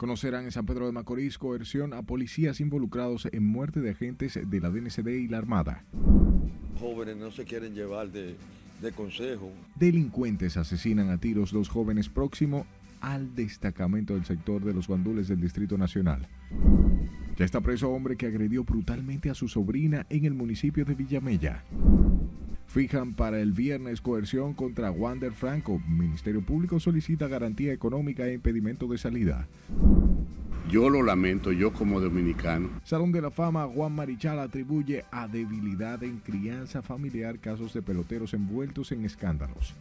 Conocerán en San Pedro de Macorís coerción a policías involucrados en muerte de agentes de la DNCD y la Armada. Jóvenes no se quieren llevar de, de consejo. Delincuentes asesinan a tiros dos jóvenes próximo al destacamento del sector de los guandules del Distrito Nacional. Ya está preso hombre que agredió brutalmente a su sobrina en el municipio de Villamella. Fijan para el viernes coerción contra Wander Franco. Ministerio Público solicita garantía económica e impedimento de salida. Yo lo lamento, yo como dominicano. Salón de la Fama, Juan Marichal atribuye a debilidad en crianza familiar casos de peloteros envueltos en escándalos.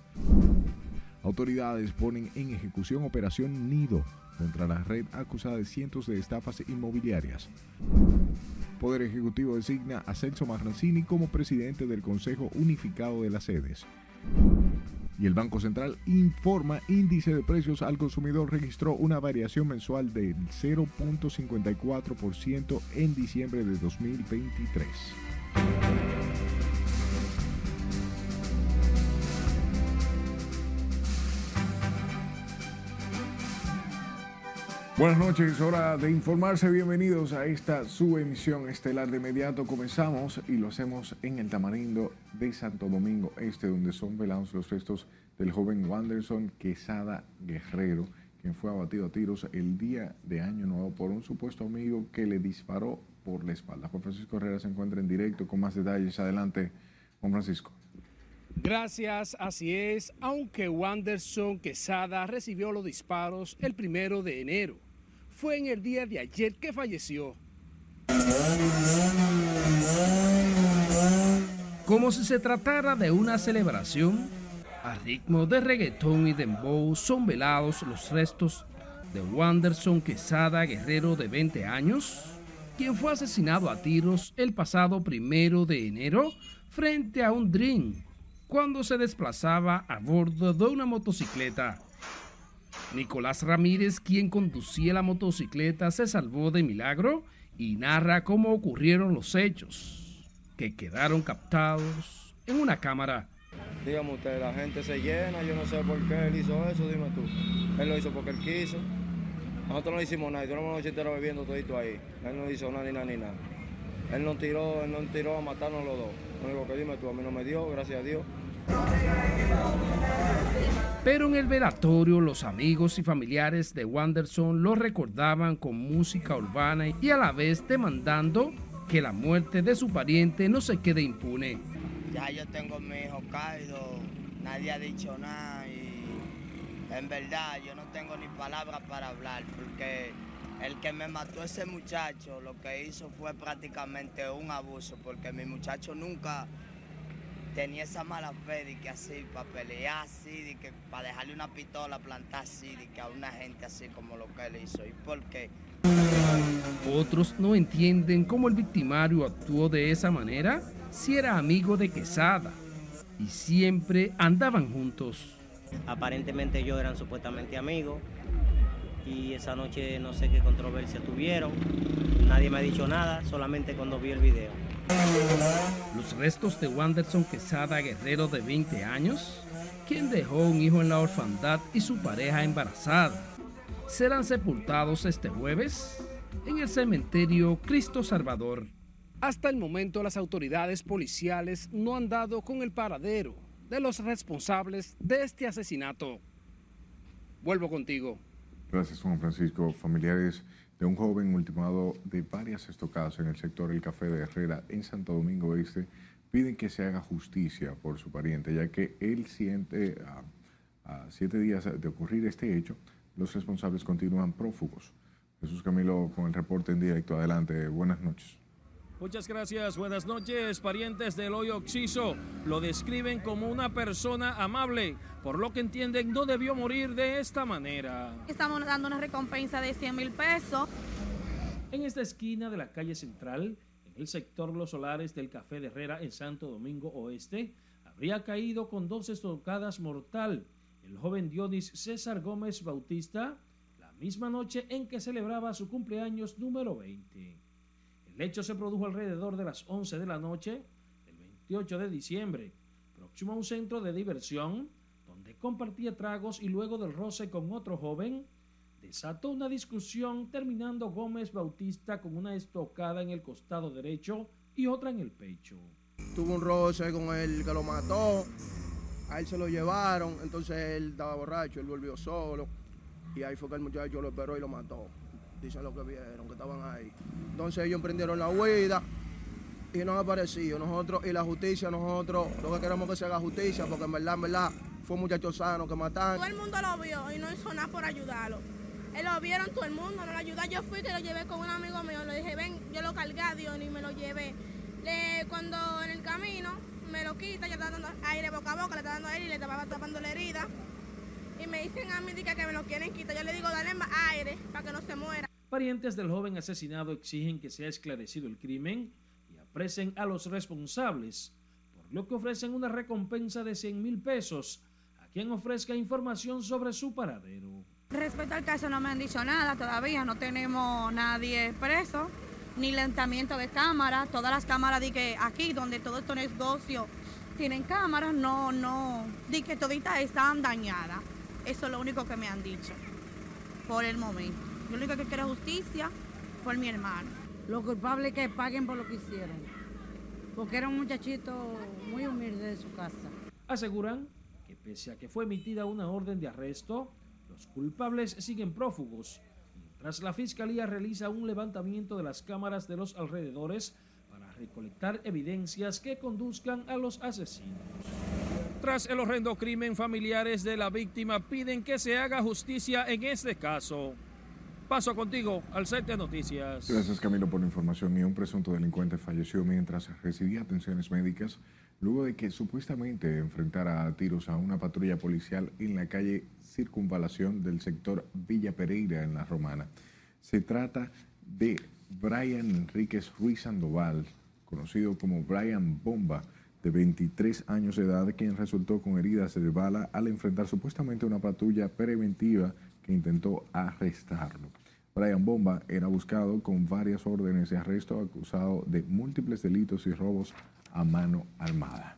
Autoridades ponen en ejecución Operación Nido contra la red acusada de cientos de estafas inmobiliarias. Poder Ejecutivo designa a Celso Marrancini como presidente del Consejo Unificado de las Sedes. Y el Banco Central informa índice de precios al consumidor registró una variación mensual del 0.54% en diciembre de 2023. Buenas noches, hora de informarse. Bienvenidos a esta su emisión estelar. De inmediato comenzamos y lo hacemos en el Tamarindo de Santo Domingo Este, donde son velados los restos del joven Wanderson Quesada Guerrero, quien fue abatido a tiros el día de Año Nuevo por un supuesto amigo que le disparó por la espalda. Juan Francisco Herrera se encuentra en directo con más detalles. Adelante, Juan Francisco. Gracias, así es. Aunque Wanderson Quesada recibió los disparos el primero de enero fue en el día de ayer que falleció. Como si se tratara de una celebración, a ritmo de reggaetón y dembow son velados los restos de Wanderson Quesada Guerrero de 20 años, quien fue asesinado a tiros el pasado primero de enero frente a un Dream cuando se desplazaba a bordo de una motocicleta. Nicolás Ramírez, quien conducía la motocicleta, se salvó de milagro y narra cómo ocurrieron los hechos, que quedaron captados en una cámara. Dígame usted, la gente se llena, yo no sé por qué él hizo eso, dime tú. Él lo hizo porque él quiso. Nosotros no hicimos nada, duramos noche entera bebiendo todito ahí. Él no hizo nada ni nada ni nada. Él no tiró, él no tiró a matarnos los dos. Lo único que dime tú, a mí no me dio, gracias a Dios. Pero en el velatorio los amigos y familiares de Wanderson lo recordaban con música urbana y a la vez demandando que la muerte de su pariente no se quede impune. Ya yo tengo mi hijo caído, nadie ha dicho nada y en verdad yo no tengo ni palabras para hablar porque el que me mató ese muchacho lo que hizo fue prácticamente un abuso porque mi muchacho nunca tenía esa mala fe de que así, para pelear así, de que para dejarle una pistola plantar así, de que a una gente así como lo que él hizo. ¿Y por qué? Otros no entienden cómo el victimario actuó de esa manera si era amigo de Quesada y siempre andaban juntos. Aparentemente ellos eran supuestamente amigos y esa noche no sé qué controversia tuvieron. Nadie me ha dicho nada, solamente cuando vi el video. Los restos de Wanderson Quesada Guerrero de 20 años, quien dejó un hijo en la orfandad y su pareja embarazada, serán sepultados este jueves en el cementerio Cristo Salvador. Hasta el momento las autoridades policiales no han dado con el paradero de los responsables de este asesinato. Vuelvo contigo. Gracias Juan Francisco. Familiares de un joven ultimado de varias estocadas en el sector El Café de Herrera en Santo Domingo Este piden que se haga justicia por su pariente, ya que él siente a, siete días de ocurrir este hecho, los responsables continúan prófugos. Jesús Camilo con el reporte en directo. Adelante, buenas noches. Muchas gracias, buenas noches. Parientes del hoyo Oxiso lo describen como una persona amable, por lo que entienden no debió morir de esta manera. Estamos dando una recompensa de 100 mil pesos. En esta esquina de la calle central, en el sector Los Solares del Café de Herrera en Santo Domingo Oeste, habría caído con dos estocadas mortal el joven Dionis César Gómez Bautista la misma noche en que celebraba su cumpleaños número 20. El hecho se produjo alrededor de las 11 de la noche del 28 de diciembre, próximo a un centro de diversión donde compartía tragos y luego del roce con otro joven, desató una discusión terminando Gómez Bautista con una estocada en el costado derecho y otra en el pecho. Tuvo un roce con el que lo mató, a él se lo llevaron, entonces él estaba borracho, él volvió solo y ahí fue que el muchacho lo esperó y lo mató. Dicen lo que vieron, que estaban ahí. Entonces ellos emprendieron la huida y no han aparecido. Nosotros y la justicia, nosotros lo que queremos que se haga justicia, porque en verdad, en verdad, fue un muchacho sano que mataron. Todo el mundo lo vio y no hizo nada por ayudarlo. Él lo vieron todo el mundo, no lo ayudó. Yo fui que lo llevé con un amigo mío, le dije, ven, yo lo cargué a Dios y me lo llevé. Le, cuando en el camino me lo quita, yo estaba dando aire boca a boca, le estaba dando aire y le estaba tapando la herida. Y me dicen a mí que me lo quieren quitar. Yo le digo, dale más aire para que no se muera. Parientes del joven asesinado exigen que sea esclarecido el crimen y apresen a los responsables, por lo que ofrecen una recompensa de 100 mil pesos a quien ofrezca información sobre su paradero. Respecto al caso no me han dicho nada todavía, no tenemos nadie preso, ni lentamiento de cámara, todas las cámaras di que aquí donde todo estos negocios tienen cámaras, no, no, di que toditas están dañadas. Eso es lo único que me han dicho por el momento. Yo lo único que quiero es justicia por mi hermano. Los culpables que paguen por lo que hicieron, porque era un muchachito muy humilde de su casa. Aseguran que pese a que fue emitida una orden de arresto, los culpables siguen prófugos, mientras la Fiscalía realiza un levantamiento de las cámaras de los alrededores para recolectar evidencias que conduzcan a los asesinos. Tras el horrendo crimen, familiares de la víctima piden que se haga justicia en este caso. Paso contigo al set de noticias. Gracias Camilo por la información. Y un presunto delincuente falleció mientras recibía atenciones médicas luego de que supuestamente enfrentara a tiros a una patrulla policial en la calle Circunvalación del sector Villa Pereira en La Romana. Se trata de Brian Enríquez Ruiz Sandoval, conocido como Brian Bomba, de 23 años de edad, quien resultó con heridas de bala al enfrentar supuestamente una patrulla preventiva intentó arrestarlo. Brian Bomba era buscado con varias órdenes de arresto acusado de múltiples delitos y robos a mano armada.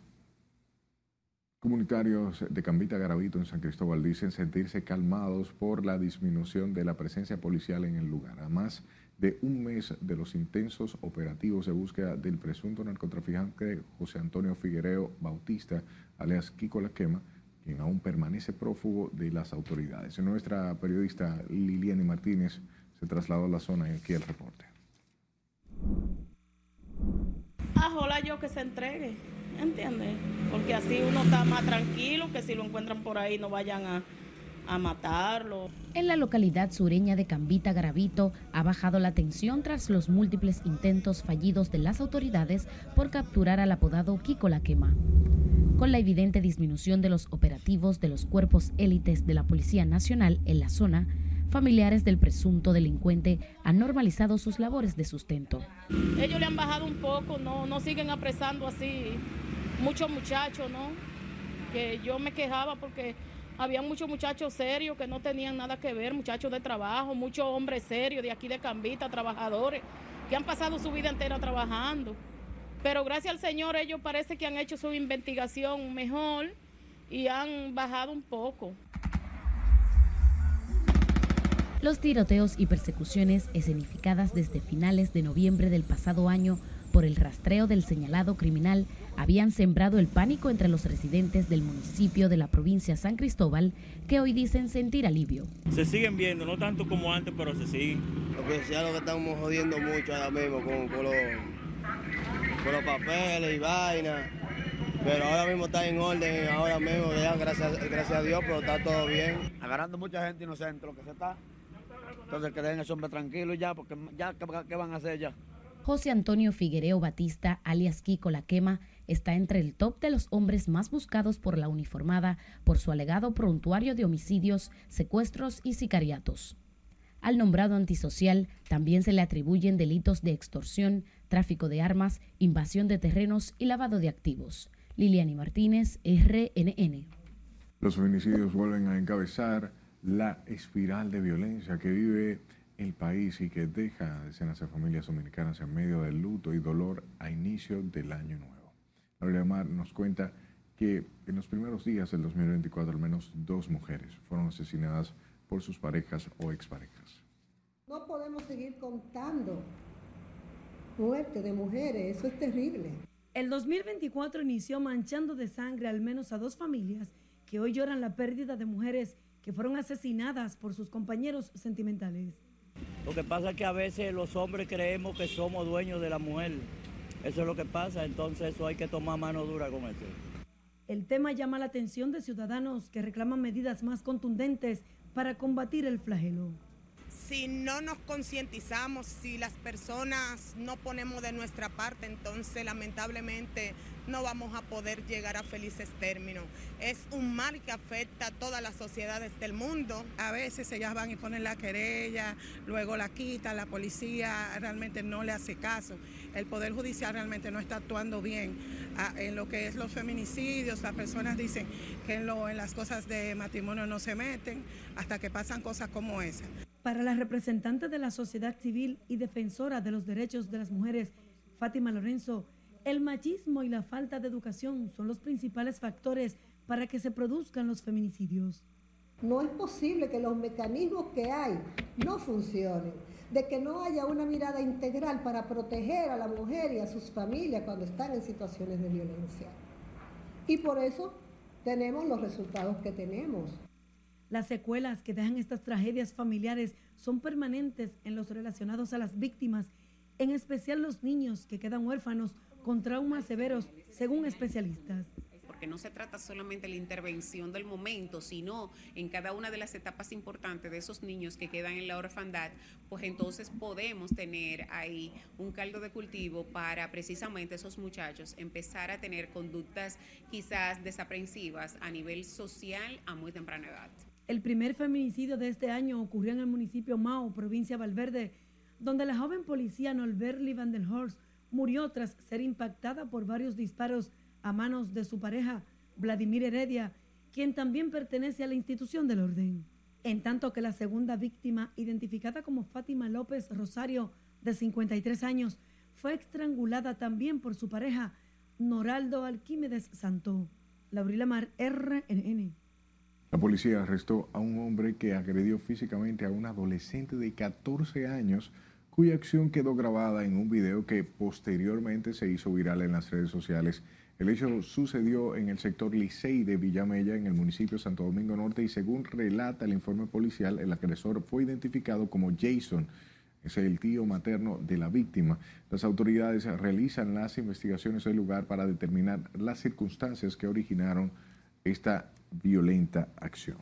Comunitarios de Cambita Garavito en San Cristóbal dicen sentirse calmados por la disminución de la presencia policial en el lugar. Además de un mes de los intensos operativos de búsqueda del presunto narcotraficante José Antonio Figuereo Bautista, alias Kiko La Quema, quien aún permanece prófugo de las autoridades. Nuestra periodista Liliana Martínez se trasladó a la zona y aquí el reporte. Ojalá yo que se entregue, ¿entiendes? Porque así uno está más tranquilo, que si lo encuentran por ahí no vayan a, a matarlo. En la localidad sureña de Cambita Garavito ha bajado la tensión tras los múltiples intentos fallidos de las autoridades por capturar al apodado Kiko La Quema. Con la evidente disminución de los operativos de los cuerpos élites de la Policía Nacional en la zona, familiares del presunto delincuente han normalizado sus labores de sustento. Ellos le han bajado un poco, no, no siguen apresando así muchos muchachos, ¿no? Que yo me quejaba porque había muchos muchachos serios que no tenían nada que ver, muchachos de trabajo, muchos hombres serios de aquí de Cambita, trabajadores, que han pasado su vida entera trabajando. Pero gracias al Señor ellos parece que han hecho su investigación mejor y han bajado un poco. Los tiroteos y persecuciones escenificadas desde finales de noviembre del pasado año por el rastreo del señalado criminal habían sembrado el pánico entre los residentes del municipio de la provincia San Cristóbal que hoy dicen sentir alivio. Se siguen viendo, no tanto como antes, pero se siguen. Lo que sea lo que estamos jodiendo mucho ahora mismo con, con los, con los papeles y vainas. Pero ahora mismo está en orden, ahora mismo, ya, gracias, gracias a Dios, pero está todo bien. Agarrando mucha gente inocente, lo que se está. Entonces que dejen ese hombre tranquilo ya, porque ya, ¿qué, qué van a hacer ya? José Antonio Figuereo Batista, alias Kiko La Quema, está entre el top de los hombres más buscados por la uniformada por su alegado prontuario de homicidios, secuestros y sicariatos. Al nombrado antisocial también se le atribuyen delitos de extorsión, tráfico de armas, invasión de terrenos y lavado de activos. Liliani Martínez, RNN. Los feminicidios vuelven a encabezar la espiral de violencia que vive el país y que deja a decenas de familias dominicanas en medio del luto y dolor a inicio del año nuevo. Mar nos cuenta que en los primeros días del 2024 al menos dos mujeres fueron asesinadas por sus parejas o exparejas. No podemos seguir contando muerte de mujeres, eso es terrible. El 2024 inició manchando de sangre al menos a dos familias que hoy lloran la pérdida de mujeres que fueron asesinadas por sus compañeros sentimentales. Lo que pasa es que a veces los hombres creemos que somos dueños de la mujer. Eso es lo que pasa, entonces eso hay que tomar mano dura con eso. El tema llama la atención de ciudadanos que reclaman medidas más contundentes para combatir el flagelo si no nos concientizamos, si las personas no ponemos de nuestra parte, entonces lamentablemente no vamos a poder llegar a felices términos. Es un mal que afecta a todas las sociedades del mundo. A veces ellas van y ponen la querella, luego la quitan, la policía realmente no le hace caso. El Poder Judicial realmente no está actuando bien ah, en lo que es los feminicidios. Las personas dicen que en, las cosas de matrimonio no se meten hasta que pasan cosas como esa. Para la representante de la sociedad civil y defensora de los derechos de las mujeres, Fátima Lorenzo, el machismo y la falta de educación son los principales factores para que se produzcan los feminicidios. No es posible que los mecanismos que hay no funcionen, de que no haya una mirada integral para proteger a la mujer y a sus familias cuando están en situaciones de violencia. Y por eso tenemos los resultados que tenemos. Las secuelas que dejan estas tragedias familiares son permanentes en los relacionados a las víctimas, en especial los niños que quedan huérfanos con traumas severos, según especialistas porque no se trata solamente de la intervención del momento, sino en cada una de las etapas importantes de esos niños que quedan en la orfandad, pues entonces podemos tener ahí un caldo de cultivo para precisamente esos muchachos empezar a tener conductas quizás desaprensivas a nivel social a muy temprana edad. El primer feminicidio de este año ocurrió en el municipio Mao, provincia de Valverde, donde la joven policía Norberly van der Horst murió tras ser impactada por varios disparos a manos de su pareja, Vladimir Heredia, quien también pertenece a la institución del orden. En tanto que la segunda víctima, identificada como Fátima López Rosario, de 53 años, fue estrangulada también por su pareja, Noraldo Alquímedes Santo. Laurila Mar, RNN. La policía arrestó a un hombre que agredió físicamente a un adolescente de 14 años cuya acción quedó grabada en un video que posteriormente se hizo viral en las redes sociales. El hecho sucedió en el sector Licey de Villamella, en el municipio Santo Domingo Norte, y según relata el informe policial, el agresor fue identificado como Jason, es el tío materno de la víctima. Las autoridades realizan las investigaciones del lugar para determinar las circunstancias que originaron esta violenta acción.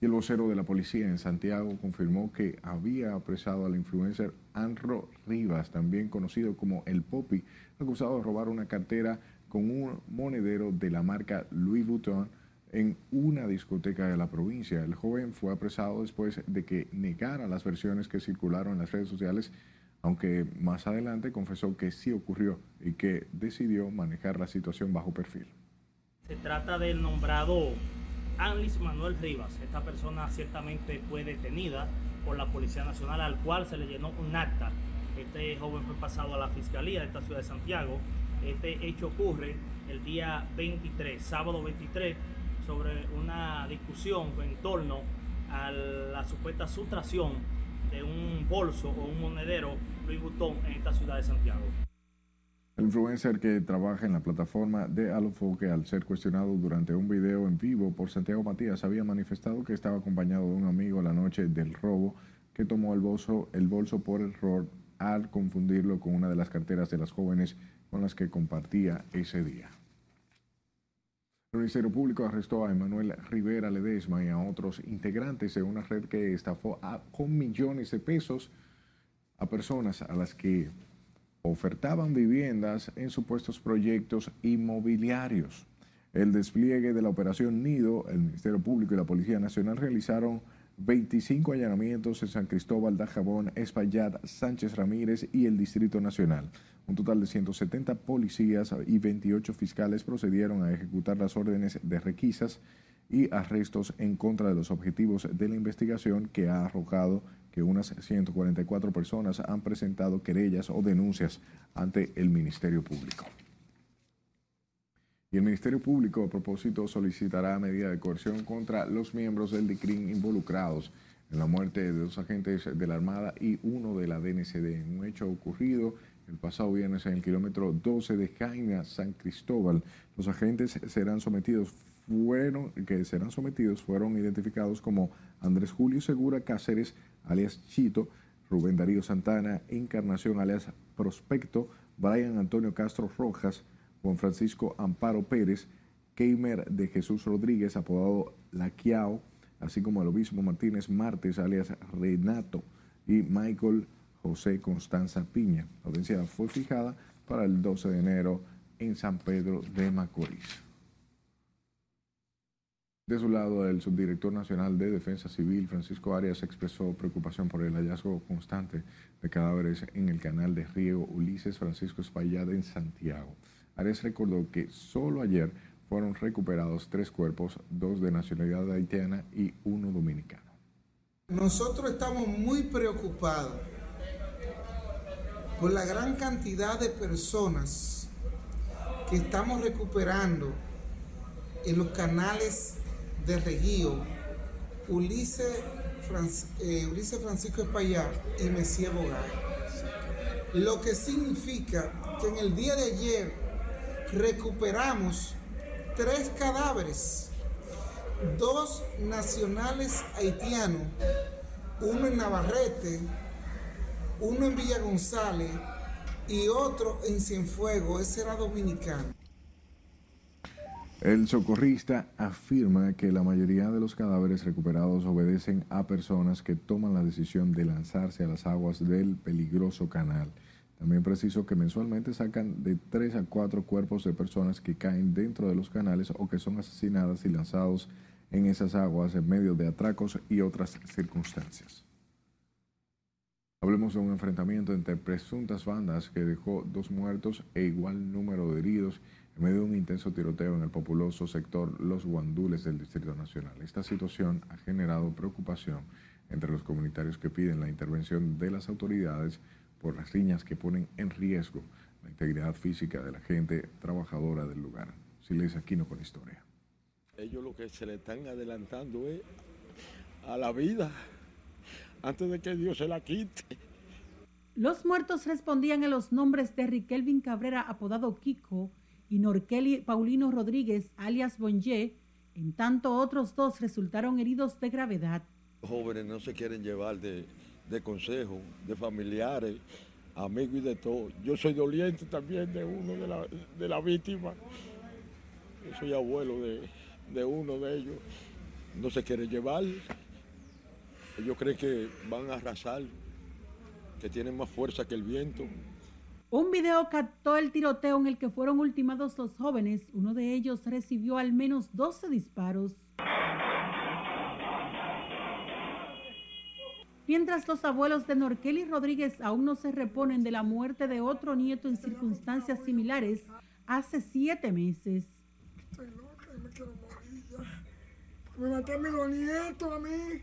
Y el vocero de la policía en Santiago confirmó que había apresado al influencer Anro Rivas, también conocido como El Popi, acusado de robar una cartera con un monedero de la marca Louis Vuitton en una discoteca de la provincia. El joven fue apresado después de que negara las versiones que circularon en las redes sociales, aunque más adelante confesó que sí ocurrió y que decidió manejar la situación bajo perfil. Se trata del nombrado Anlis Manuel Rivas. Esta persona ciertamente fue detenida por la Policía Nacional, al cual se le llenó un acta. Este joven fue pasado a la Fiscalía de esta ciudad de Santiago. Este hecho ocurre el día 23, sábado 23, sobre una discusión en torno a la supuesta sustracción de un bolso o un monedero Louis Vuitton en esta ciudad de Santiago. El influencer que trabaja en la plataforma de Alofoque, al ser cuestionado durante un video en vivo por Santiago Matías, había manifestado que estaba acompañado de un amigo la noche del robo que tomó el bolso, el bolso por error al confundirlo con una de las carteras de las jóvenes con las que compartía ese día. El Ministerio Público arrestó a Emanuel Rivera Ledesma y a otros integrantes de una red que estafó con millones de pesos a personas a las que ofertaban viviendas en supuestos proyectos inmobiliarios. El despliegue de la operación Nido, el Ministerio Público y la Policía Nacional realizaron 25 allanamientos en San Cristóbal de Jabón, Espaillat, Sánchez Ramírez y el Distrito Nacional. Un total de 170 policías y 28 fiscales procedieron a ejecutar las órdenes de requisas y arrestos en contra de los objetivos de la investigación que ha arrojado que unas 144 personas han presentado querellas o denuncias ante el Ministerio Público. Y el Ministerio Público, a propósito, solicitará medida de coerción contra los miembros del DICRIN involucrados en la muerte de dos agentes de la Armada y uno de la DNCD. Un hecho ocurrido el pasado viernes en el kilómetro 12 de Jaina, San Cristóbal. Los agentes serán sometidos, fueron, que serán sometidos fueron identificados como Andrés Julio Segura Cáceres, alias Chito, Rubén Darío Santana, Encarnación, alias Prospecto, Brian Antonio Castro Rojas, Juan Francisco Amparo Pérez, Keimer de Jesús Rodríguez, apodado Laquiao, así como el obispo Martínez Martes, alias Renato, y Michael José Constanza Piña. La audiencia fue fijada para el 12 de enero en San Pedro de Macorís. De su lado, el subdirector nacional de Defensa Civil, Francisco Arias, expresó preocupación por el hallazgo constante de cadáveres en el canal de riego Ulises Francisco Espaillat en Santiago. Arias recordó que solo ayer fueron recuperados tres cuerpos, dos de nacionalidad haitiana y uno dominicano. Nosotros estamos muy preocupados por la gran cantidad de personas que estamos recuperando en los canales de Reguío, Ulises, eh, Francisco Espaillat y Mesía Bogay. Lo que significa que en el día de ayer recuperamos tres cadáveres, dos nacionales haitianos, uno en Navarrete, uno en Villa González y otro en Cienfuegos, ese era dominicano. El socorrista afirma que la mayoría de los cadáveres recuperados obedecen a personas que toman la decisión de lanzarse a las aguas del peligroso canal. También preciso que mensualmente sacan de 3 a 4 cuerpos de personas que caen dentro de los canales o que son asesinadas y lanzados en esas aguas en medio de atracos y otras circunstancias. Hablemos de un enfrentamiento entre presuntas bandas que dejó dos muertos e igual número de heridos en medio de un intenso tiroteo en el populoso sector Los Guandules del Distrito Nacional. Esta situación ha generado preocupación entre los comunitarios que piden la intervención de las autoridades por las riñas que ponen en riesgo la integridad física de la gente trabajadora del lugar. Silencio Aquino con historia. Ellos lo que se le están adelantando es a la vida antes de que Dios se la quite. Los muertos respondían a los nombres de Riquelvin Cabrera, apodado Kiko, y Norkeli Paulino Rodríguez, alias Bonje, en tanto otros dos resultaron heridos de gravedad. Los jóvenes no se quieren llevar de, de consejo, de familiares, amigos y de todo. Yo soy doliente también de uno de la, de la víctima. Yo soy abuelo de, de uno de ellos. No se quiere llevar. Ellos creen que van a arrasar, que tienen más fuerza que el viento. Un video captó el tiroteo en el que fueron ultimados los jóvenes. Uno de ellos recibió al menos 12 disparos. Mientras los abuelos de Norqueli Rodríguez aún no se reponen de la muerte de otro nieto en circunstancias similares hace siete meses. Estoy loca, me quiero morir. Me maté a mi nieto a mí.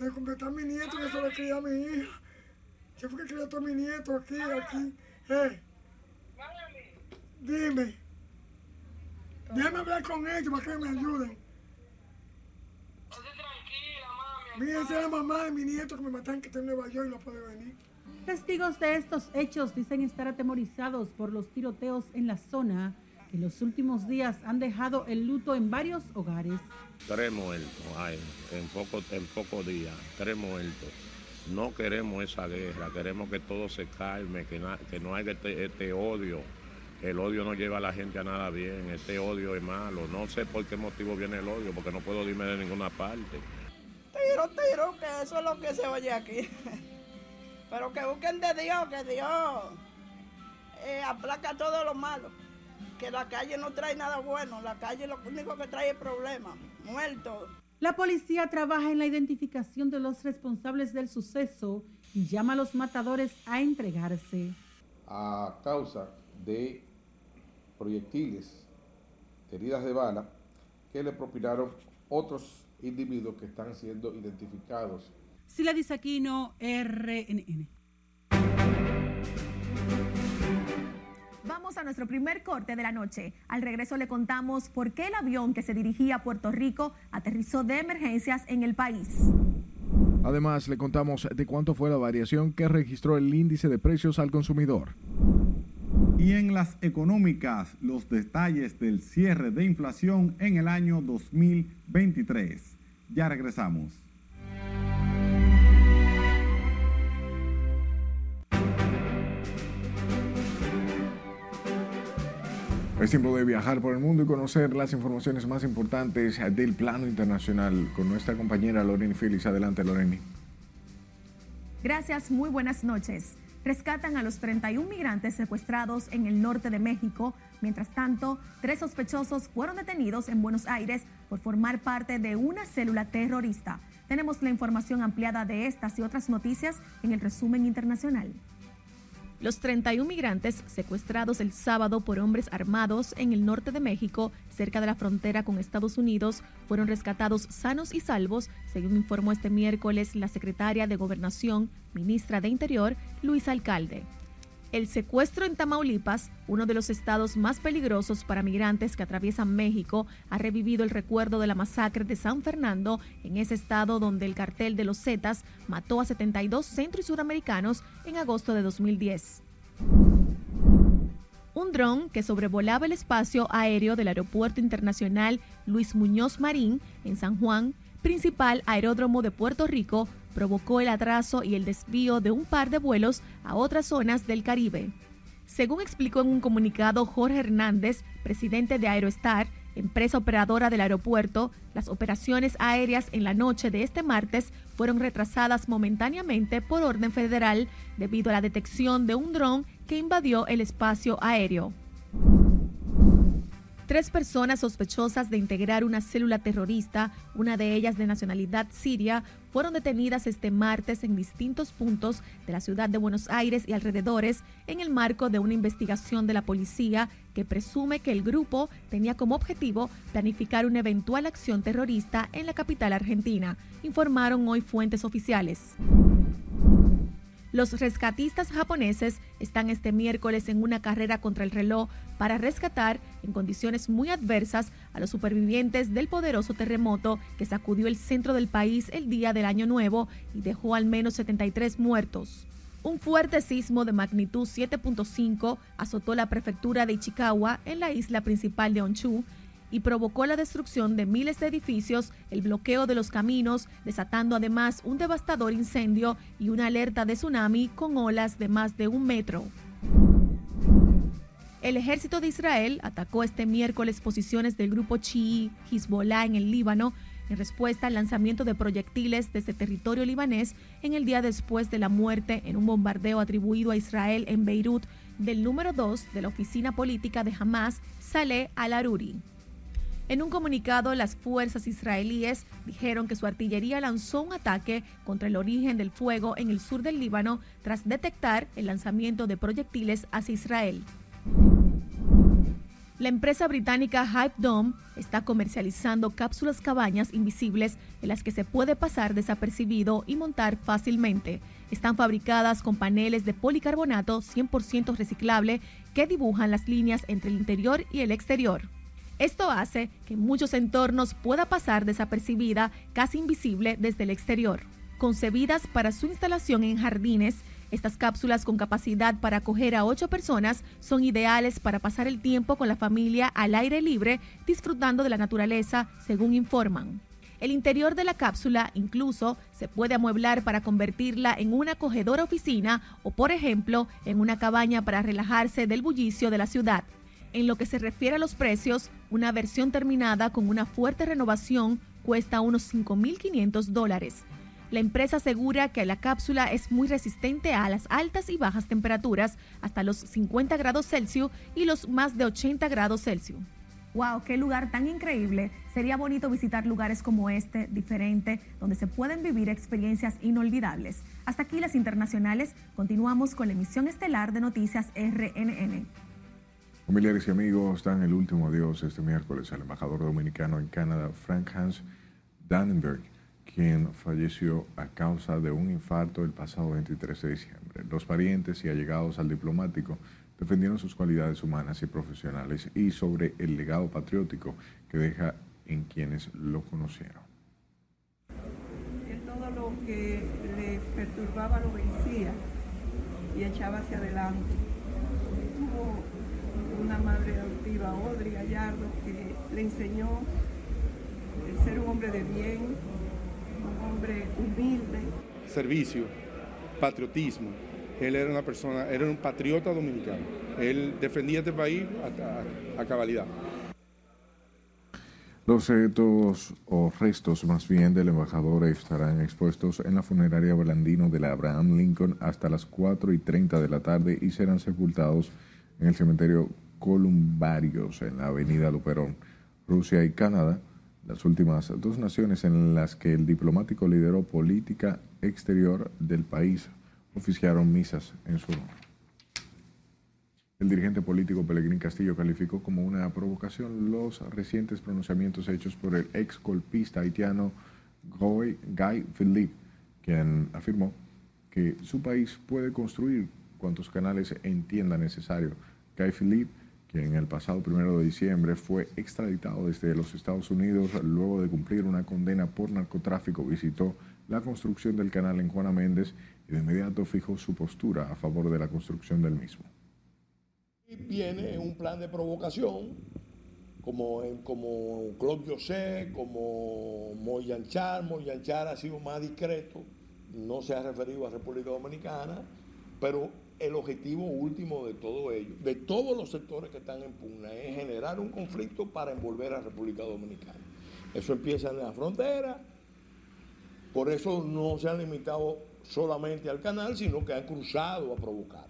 Me completé a mi nieto que se lo cría a mi hija. ¿Qué fue que crió a mi nieto aquí, aquí? Eh. Dime. Déjame hablar con ellos para que me ayuden. Mira, esa es la mamá de mi nieto que me mataron que está en Nueva York y no puede venir. Testigos de estos hechos dicen estar atemorizados por los tiroteos en la zona que en los últimos días han dejado el luto en varios hogares. Tres muertos hay en pocos en poco días, tres muertos. No queremos esa guerra, queremos que todo se calme, que, no haya este, este, odio. El odio no lleva a la gente a nada bien, este odio es malo. No sé por qué motivo viene el odio, porque no puedo irme de ninguna parte. Tiro, tiro, que eso es lo que se oye aquí. Pero que busquen de Dios, que Dios eh, aplaca todo lo malo. Que la calle no trae nada bueno, la calle lo único que trae es problemas, muertos. La policía trabaja en la identificación de los responsables del suceso y llama a los matadores a entregarse. A causa de proyectiles, heridas de bala, que le propinaron otros individuos que están siendo identificados. Sila Disaquino, RNN. Vamos a nuestro primer corte de la noche. Al regreso le contamos por qué el avión que se dirigía a Puerto Rico aterrizó de emergencias en el país. Además, le contamos de cuánto fue la variación que registró el índice de precios al consumidor. Y en las económicas, los detalles del cierre de inflación en el año 2023. Ya regresamos. Es tiempo de viajar por el mundo y conocer las informaciones más importantes del plano internacional con nuestra compañera Loreni Félix. Adelante, Loreni. Gracias, muy buenas noches. Rescatan a los 31 migrantes secuestrados en el norte de México. Mientras tanto, tres sospechosos fueron detenidos en Buenos Aires por formar parte de una célula terrorista. Tenemos la información ampliada de estas y otras noticias en el resumen internacional. Los 31 migrantes secuestrados el sábado por hombres armados en el norte de México, cerca de la frontera con Estados Unidos, fueron rescatados sanos y salvos, según informó este miércoles la secretaria de Gobernación, ministra de Interior, Luis Alcalde. El secuestro en Tamaulipas, uno de los estados más peligrosos para migrantes que atraviesan México, ha revivido el recuerdo de la masacre de San Fernando en ese estado donde el cartel de los Zetas mató a 72 centro y suramericanos en agosto de 2010. Un dron que sobrevolaba el espacio aéreo del Aeropuerto Internacional Luis Muñoz Marín en San Juan, principal aeródromo de Puerto Rico, provocó el atraso y el desvío de un par de vuelos a otras zonas del Caribe. Según explicó en un comunicado Jorge Hernández, presidente de Aerostar, empresa operadora del aeropuerto, las operaciones aéreas en la noche de este martes fueron retrasadas momentáneamente por orden federal debido a la detección de un dron que invadió el espacio aéreo. Tres personas sospechosas de integrar una célula terrorista, una de ellas de nacionalidad siria, fueron detenidas este martes en distintos puntos de la ciudad de Buenos Aires y alrededores en el marco de una investigación de la policía que presume que el grupo tenía como objetivo planificar una eventual acción terrorista en la capital argentina, informaron hoy fuentes oficiales. Los rescatistas japoneses están este miércoles en una carrera contra el reloj para rescatar en condiciones muy adversas a los supervivientes del poderoso terremoto que sacudió el centro del país el día del Año Nuevo y dejó al menos 73 muertos. Un fuerte sismo de magnitud 7.5 azotó la prefectura de Ichikawa en la isla principal de Honshu y provocó la destrucción de miles de edificios, el bloqueo de los caminos, desatando además un devastador incendio y una alerta de tsunami con olas de más de un metro. El ejército de Israel atacó este miércoles posiciones del grupo chií Hezbollah en el Líbano en respuesta al lanzamiento de proyectiles desde territorio libanés en el día después de la muerte en un bombardeo atribuido a Israel en Beirut del número 2 de la oficina política de Hamas, Saleh al-Aruri. En un comunicado, las fuerzas israelíes dijeron que su artillería lanzó un ataque contra el origen del fuego en el sur del Líbano tras detectar el lanzamiento de proyectiles hacia Israel. La empresa británica Hype Dome está comercializando cápsulas cabañas invisibles en las que se puede pasar desapercibido y montar fácilmente. Están fabricadas con paneles de policarbonato 100% reciclable que dibujan las líneas entre el interior y el exterior. Esto hace que en muchos entornos pueda pasar desapercibida, casi invisible desde el exterior. Concebidas para su instalación en jardines, estas cápsulas con capacidad para acoger a ocho personas son ideales para pasar el tiempo con la familia al aire libre, disfrutando de la naturaleza, según informan. El interior de la cápsula incluso se puede amueblar para convertirla en una acogedora oficina o, por ejemplo, en una cabaña para relajarse del bullicio de la ciudad. En lo que se refiere a los precios, una versión terminada con una fuerte renovación cuesta unos 5.500 dólares. La empresa asegura que la cápsula es muy resistente a las altas y bajas temperaturas, hasta los 50 grados Celsius y los más de 80 grados Celsius. ¡Wow! ¡Qué lugar tan increíble! Sería bonito visitar lugares como este, diferente, donde se pueden vivir experiencias inolvidables. Hasta aquí las internacionales. Continuamos con la emisión estelar de Noticias RNN. Familiares y amigos dan el último adiós este miércoles al embajador dominicano en Canadá, Frank Hans Dannenberg, quien falleció a causa de un infarto el pasado 23 de diciembre. Los parientes y allegados al diplomático defendieron sus cualidades humanas y profesionales y sobre el legado patriótico que deja en quienes lo conocieron. Él todo lo que le perturbaba lo vencía y echaba hacia adelante. Tuvo una madre adoptiva, Audrey Gallardo, que le enseñó el ser un hombre de bien, un hombre humilde. Servicio, patriotismo. Él era una persona, era un patriota dominicano. Él defendía este país a, a cabalidad. Los restos o restos más bien del embajador estarán expuestos en la funeraria Blandino de la Abraham Lincoln hasta las 4 y 30 de la tarde y serán sepultados en el cementerio Columbarios en la avenida Luperón. Rusia y Canadá, las últimas dos naciones en las que el diplomático lideró política exterior del país, oficiaron misas en su honor. El dirigente político Pelegrín Castillo calificó como una provocación los recientes pronunciamientos hechos por el ex golpista haitiano Guy Philippe, quien afirmó que su país puede construir cuantos canales entienda necesario. Guy Philippe, quien el pasado primero de diciembre fue extraditado desde los Estados Unidos luego de cumplir una condena por narcotráfico, visitó la construcción del canal en Juana Méndez y de inmediato fijó su postura a favor de la construcción del mismo viene un plan de provocación, como, como Claude José, como Moyanchar. Moyanchar ha sido más discreto, no se ha referido a República Dominicana, pero el objetivo último de todo ello, de todos los sectores que están en pugna, es generar un conflicto para envolver a República Dominicana. Eso empieza en la frontera, por eso no se han limitado solamente al canal, sino que han cruzado a provocar.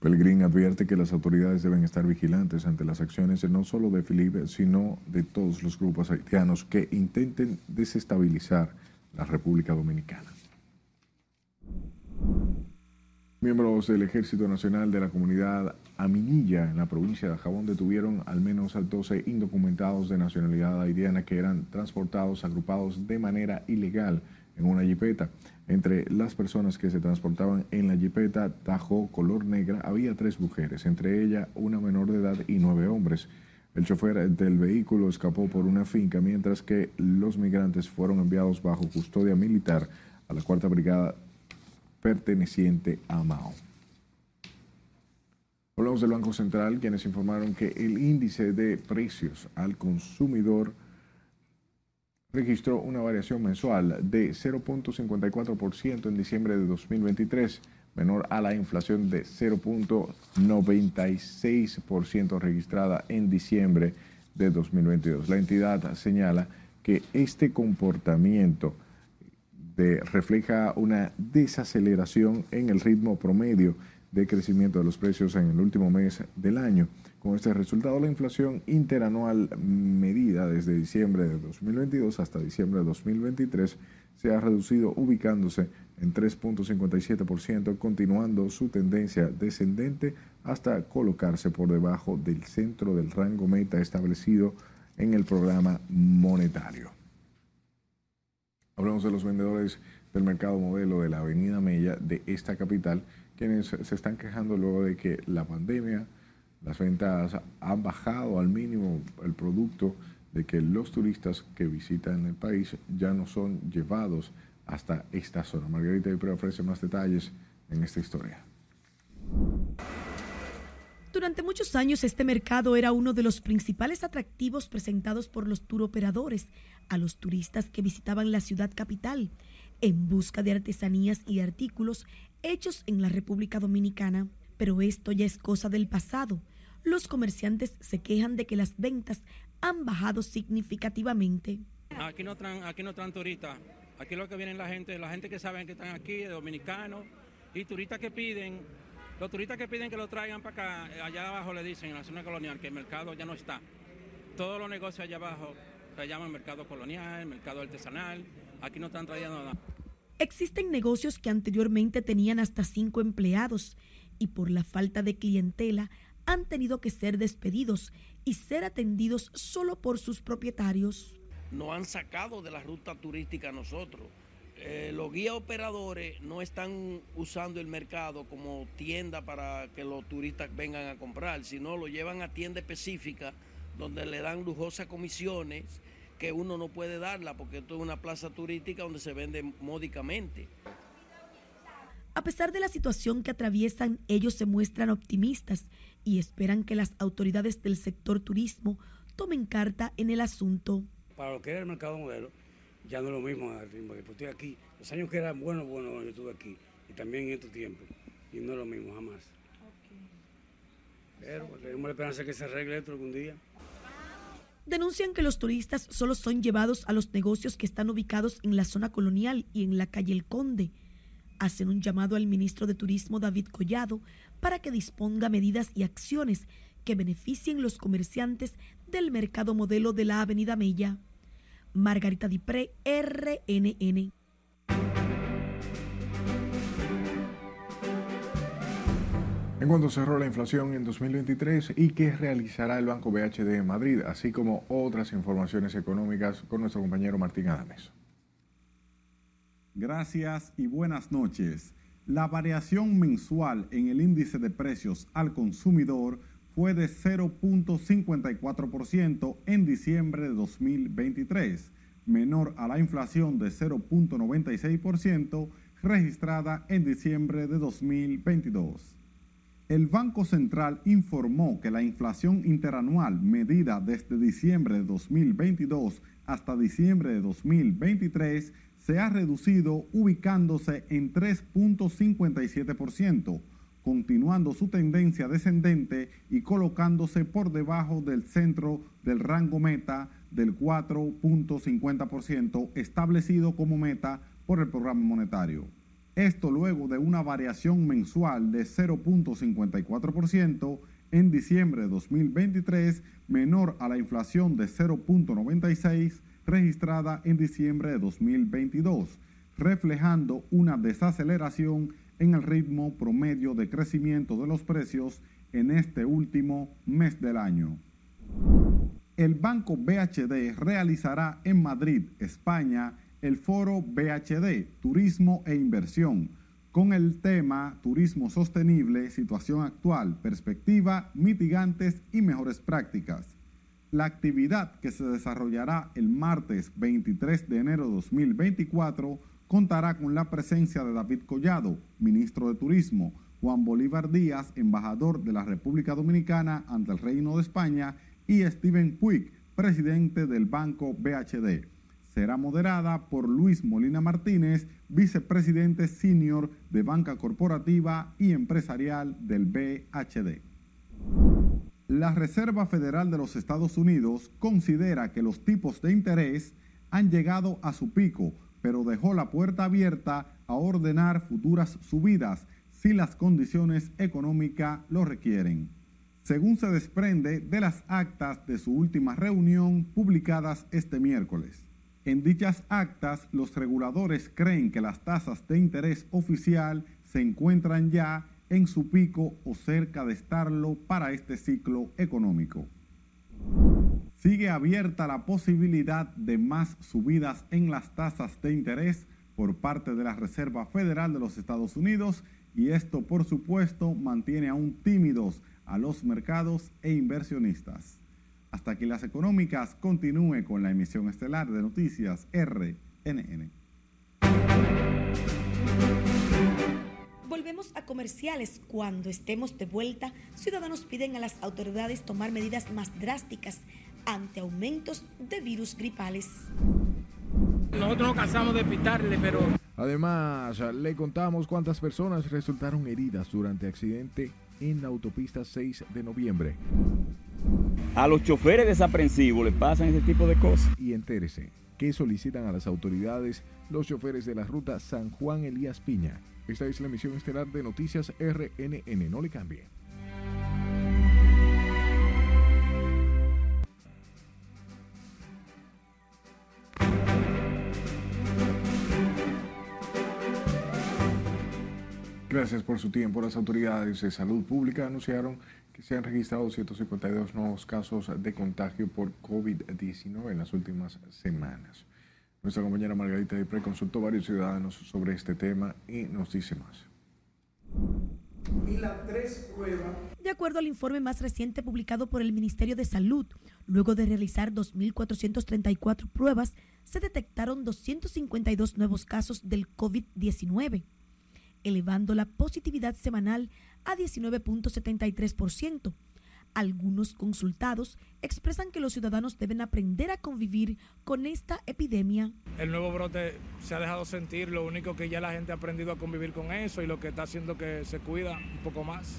Pellegrín advierte que las autoridades deben estar vigilantes ante las acciones no solo de Felipe, sino de todos los grupos haitianos que intenten desestabilizar la República Dominicana. Miembros del Ejército Nacional de la Comunidad Aminilla en la provincia de Jabón detuvieron al menos a 12 indocumentados de nacionalidad haitiana que eran transportados agrupados de manera ilegal en una jipeta. Entre las personas que se transportaban en la jipeta Tajo color negra había tres mujeres, entre ellas una menor de edad y nueve hombres. El chofer del vehículo escapó por una finca mientras que los migrantes fueron enviados bajo custodia militar a la cuarta brigada perteneciente a Mao. Hablamos del Banco Central, quienes informaron que el índice de precios al consumidor registró una variación mensual de 0.54% en diciembre de 2023, menor a la inflación de 0.96% registrada en diciembre de 2022. La entidad señala que este comportamiento refleja una desaceleración en el ritmo promedio de crecimiento de los precios en el último mes del año con este resultado, la inflación interanual medida desde diciembre de 2022 hasta diciembre de 2023 se ha reducido ubicándose en 3.57%, continuando su tendencia descendente hasta colocarse por debajo del centro del rango meta establecido en el programa monetario. Hablamos de los vendedores del mercado modelo de la Avenida Mella de esta capital, quienes se están quejando luego de que la pandemia las ventas han bajado al mínimo el producto de que los turistas que visitan el país ya no son llevados hasta esta zona. Margarita Ypre ofrece más detalles en esta historia. Durante muchos años este mercado era uno de los principales atractivos presentados por los turoperadores a los turistas que visitaban la ciudad capital en busca de artesanías y artículos hechos en la República Dominicana. Pero esto ya es cosa del pasado los comerciantes se quejan de que las ventas han bajado significativamente. Aquí no traen, aquí no turistas. Aquí lo que vienen la gente, la gente que saben que están aquí, dominicanos, y turistas que piden, los turistas que piden que lo traigan para acá, allá abajo le dicen en la zona colonial que el mercado ya no está. Todos los negocios allá abajo se llaman mercado colonial, mercado artesanal, aquí no están trayendo nada. Existen negocios que anteriormente tenían hasta cinco empleados y por la falta de clientela han tenido que ser despedidos y ser atendidos solo por sus propietarios. Nos han sacado de la ruta turística nosotros. Eh, los guías operadores no están usando el mercado como tienda para que los turistas vengan a comprar, sino lo llevan a tienda específica donde le dan lujosas comisiones que uno no puede darla porque esto es una plaza turística donde se vende módicamente. A pesar de la situación que atraviesan, ellos se muestran optimistas y esperan que las autoridades del sector turismo tomen carta en el asunto. Para lo que era el mercado modelo, ya no es lo mismo ritmo. Después estoy aquí, los años que eran buenos, buenos, yo estuve aquí, y también en estos tiempos, y no es lo mismo jamás. Pero tenemos la esperanza de que se arregle esto algún día. Denuncian que los turistas solo son llevados a los negocios que están ubicados en la zona colonial y en la calle El Conde. Hacen un llamado al ministro de Turismo David Collado para que disponga medidas y acciones que beneficien los comerciantes del mercado modelo de la Avenida Mella. Margarita Dipré, RNN. En cuanto cerró la inflación en 2023 y qué realizará el Banco BHD de Madrid, así como otras informaciones económicas con nuestro compañero Martín Adames. Gracias y buenas noches. La variación mensual en el índice de precios al consumidor fue de 0.54% en diciembre de 2023, menor a la inflación de 0.96% registrada en diciembre de 2022. El Banco Central informó que la inflación interanual medida desde diciembre de 2022 hasta diciembre de 2023 se ha reducido ubicándose en 3.57%, continuando su tendencia descendente y colocándose por debajo del centro del rango meta del 4.50% establecido como meta por el programa monetario. Esto luego de una variación mensual de 0.54% en diciembre de 2023, menor a la inflación de 0.96% registrada en diciembre de 2022, reflejando una desaceleración en el ritmo promedio de crecimiento de los precios en este último mes del año. El Banco BHD realizará en Madrid, España, el foro BHD, Turismo e Inversión, con el tema Turismo Sostenible, Situación Actual, Perspectiva, Mitigantes y Mejores Prácticas. La actividad que se desarrollará el martes 23 de enero de 2024 contará con la presencia de David Collado, ministro de Turismo, Juan Bolívar Díaz, embajador de la República Dominicana ante el Reino de España, y Steven Puig, presidente del Banco BHD. Será moderada por Luis Molina Martínez, vicepresidente senior de Banca Corporativa y Empresarial del BHD. La Reserva Federal de los Estados Unidos considera que los tipos de interés han llegado a su pico, pero dejó la puerta abierta a ordenar futuras subidas si las condiciones económicas lo requieren. Según se desprende de las actas de su última reunión publicadas este miércoles. En dichas actas, los reguladores creen que las tasas de interés oficial se encuentran ya en su pico o cerca de estarlo para este ciclo económico. Sigue abierta la posibilidad de más subidas en las tasas de interés por parte de la Reserva Federal de los Estados Unidos y esto por supuesto mantiene aún tímidos a los mercados e inversionistas. Hasta que las económicas continúe con la emisión estelar de noticias RNN. Volvemos a comerciales. Cuando estemos de vuelta, ciudadanos piden a las autoridades tomar medidas más drásticas ante aumentos de virus gripales. Nosotros nos cansamos de pitarle, pero... Además, le contamos cuántas personas resultaron heridas durante accidente en la autopista 6 de noviembre. A los choferes desaprensivos le pasan ese tipo de cosas. Y entérese, ¿qué solicitan a las autoridades los choferes de la ruta San Juan Elías Piña? Esta es la emisión estelar de Noticias RNN. No le cambie. Gracias por su tiempo. Las autoridades de salud pública anunciaron que se han registrado 152 nuevos casos de contagio por COVID-19 en las últimas semanas. Nuestra compañera Margarita Dipre consultó varios ciudadanos sobre este tema y nos dice más. Y las tres pruebas De acuerdo al informe más reciente publicado por el Ministerio de Salud, luego de realizar 2.434 pruebas, se detectaron 252 nuevos casos del COVID-19, elevando la positividad semanal a 19.73%. Algunos consultados expresan que los ciudadanos deben aprender a convivir con esta epidemia. El nuevo brote se ha dejado sentir, lo único que ya la gente ha aprendido a convivir con eso y lo que está haciendo que se cuida un poco más.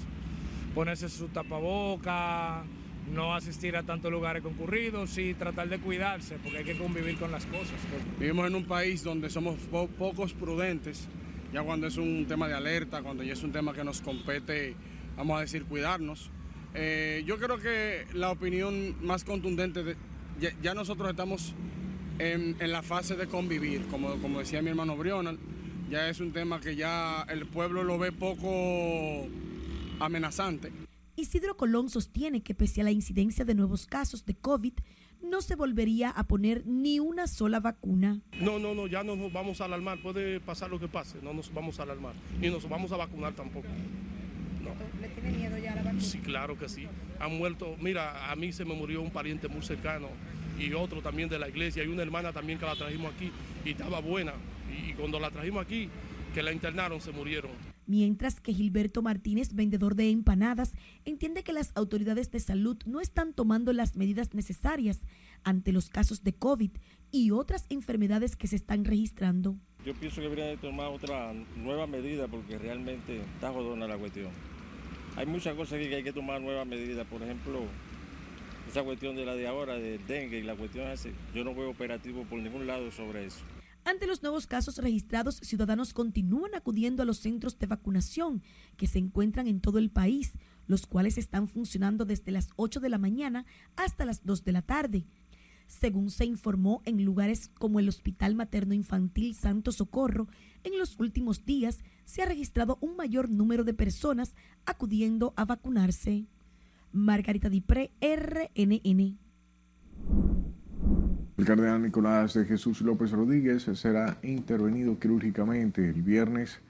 Ponerse su tapaboca, no asistir a tantos lugares concurridos y tratar de cuidarse porque hay que convivir con las cosas. Vivimos en un país donde somos po pocos prudentes, ya cuando es un tema de alerta, cuando ya es un tema que nos compete, vamos a decir, cuidarnos. Eh, yo creo que la opinión más contundente, de, ya, nosotros estamos en, la fase de convivir, como, como decía mi hermano Brional, ya es un tema que ya el pueblo lo ve poco amenazante. Isidro Colón sostiene que pese a la incidencia de nuevos casos de COVID, no se volvería a poner ni una sola vacuna. No, no, no, ya no nos vamos a alarmar, puede pasar lo que pase, no nos vamos a alarmar, ni nos vamos a vacunar tampoco. No. ¿Le tiene miedo ya a la vacuna? Sí, claro que sí. Han muerto, mira, a mí se me murió un pariente muy cercano y otro también de la iglesia y una hermana también que la trajimos aquí y estaba buena. Y cuando la trajimos aquí, que la internaron, se murieron. Mientras que Gilberto Martínez, vendedor de empanadas, entiende que las autoridades de salud no están tomando las medidas necesarias ante los casos de COVID y otras enfermedades que se están registrando. Yo pienso que deberían de tomar otra nueva medida porque realmente está jodona la cuestión. Hay muchas cosas que hay que tomar nuevas medidas, por ejemplo, esa cuestión de la de ahora, del dengue y la cuestión esa, yo no veo operativo por ningún lado sobre eso. Ante los nuevos casos registrados, ciudadanos continúan acudiendo a los centros de vacunación que se encuentran en todo el país, los cuales están funcionando desde las 8 de la mañana hasta las 2 de la tarde. Según se informó en lugares como el Hospital Materno Infantil Santo Socorro, en los últimos días se ha registrado un mayor número de personas acudiendo a vacunarse. Margarita Dipré, RNN. El cardenal Nicolás de Jesús López Rodríguez será intervenido quirúrgicamente el viernes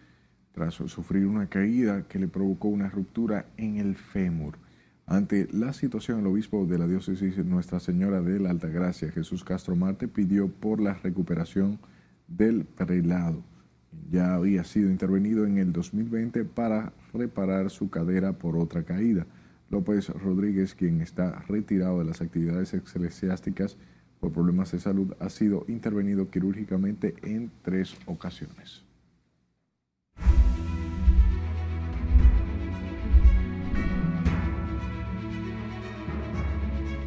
tras sufrir una caída que le provocó una ruptura en el fémur. Ante la situación, el obispo de la diócesis Nuestra Señora de la Altagracia, Jesús Castro Marte, pidió por la recuperación del prelado. Ya había sido intervenido en el 2020 para reparar su cadera por otra caída. López Rodríguez, quien está retirado de las actividades eclesiásticas, problemas de salud ha sido intervenido quirúrgicamente en tres ocasiones.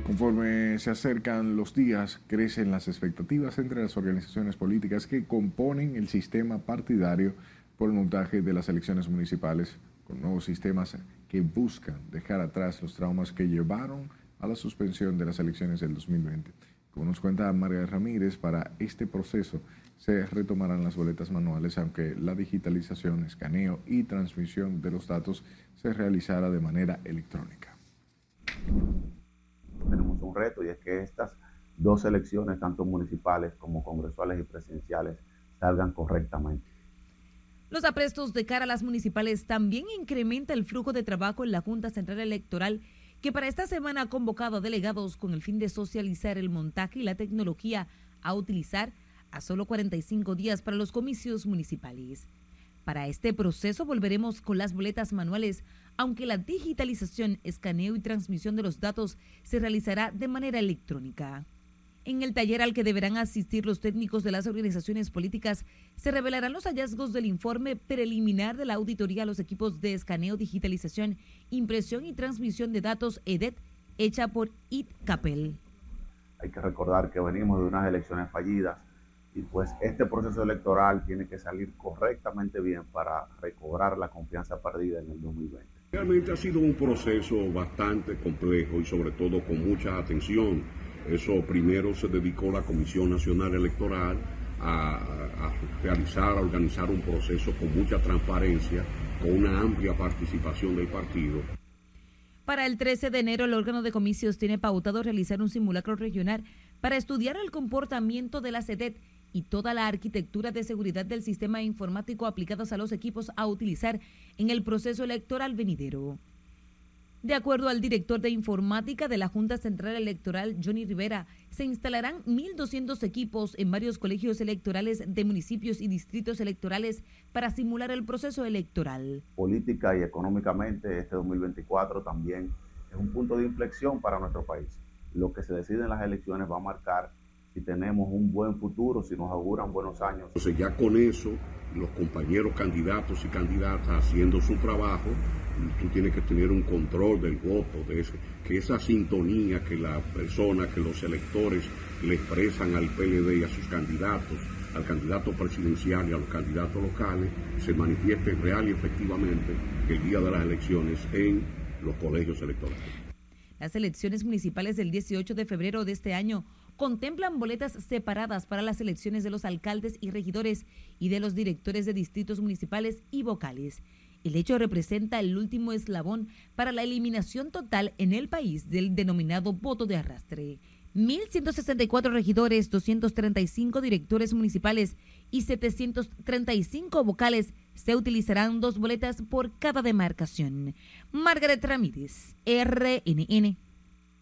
Conforme se acercan los días, crecen las expectativas entre las organizaciones políticas que componen el sistema partidario por el montaje de las elecciones municipales, con nuevos sistemas que buscan dejar atrás los traumas que llevaron a la suspensión de las elecciones del 2020. Como nos cuenta María Ramírez, para este proceso se retomarán las boletas manuales, aunque la digitalización, escaneo y transmisión de los datos se realizará de manera electrónica. Tenemos un reto y es que estas dos elecciones, tanto municipales como congresuales y presidenciales, salgan correctamente. Los aprestos de cara a las municipales también incrementa el flujo de trabajo en la Junta Central Electoral que para esta semana ha convocado a delegados con el fin de socializar el montaje y la tecnología a utilizar a solo 45 días para los comicios municipales. Para este proceso volveremos con las boletas manuales, aunque la digitalización, escaneo y transmisión de los datos se realizará de manera electrónica. En el taller al que deberán asistir los técnicos de las organizaciones políticas se revelarán los hallazgos del informe preliminar de la auditoría a los equipos de escaneo, digitalización, impresión y transmisión de datos EDET hecha por ITCAPEL. Hay que recordar que venimos de unas elecciones fallidas y pues este proceso electoral tiene que salir correctamente bien para recobrar la confianza perdida en el 2020. Realmente ha sido un proceso bastante complejo y sobre todo con mucha atención eso primero se dedicó la Comisión Nacional Electoral a, realizar, a organizar un proceso con mucha transparencia, con una amplia participación del partido. Para el 13 de enero, el órgano de comicios tiene pautado realizar un simulacro regional para estudiar el comportamiento de la SEDET y toda la arquitectura de seguridad del sistema informático aplicados a los equipos a utilizar en el proceso electoral venidero. De acuerdo al director de informática de la Junta Central Electoral, Johnny Rivera, se instalarán 1.200 equipos en varios colegios electorales de municipios y distritos electorales para simular el proceso electoral. Política y económicamente este 2024 también es un punto de inflexión para nuestro país. Lo que se decide en las elecciones va a marcar si tenemos un buen futuro, si nos auguran buenos años. Entonces ya con eso, los compañeros candidatos y candidatas haciendo su trabajo, tú tienes que tener un control del voto, de ese, que esa sintonía que la persona, que los electores le expresan al PLD y a sus candidatos, al candidato presidencial y a los candidatos locales, se manifieste real y efectivamente el día de las elecciones en los colegios electorales. Las elecciones municipales del 18 de febrero de este año contemplan boletas separadas para las elecciones de los alcaldes y regidores y de los directores de distritos municipales y vocales. El hecho representa el último eslabón para la eliminación total en el país del denominado voto de arrastre. 1.164 regidores, 235 directores municipales y 735 vocales se utilizarán dos boletas por cada demarcación. Margaret Ramírez, RNN.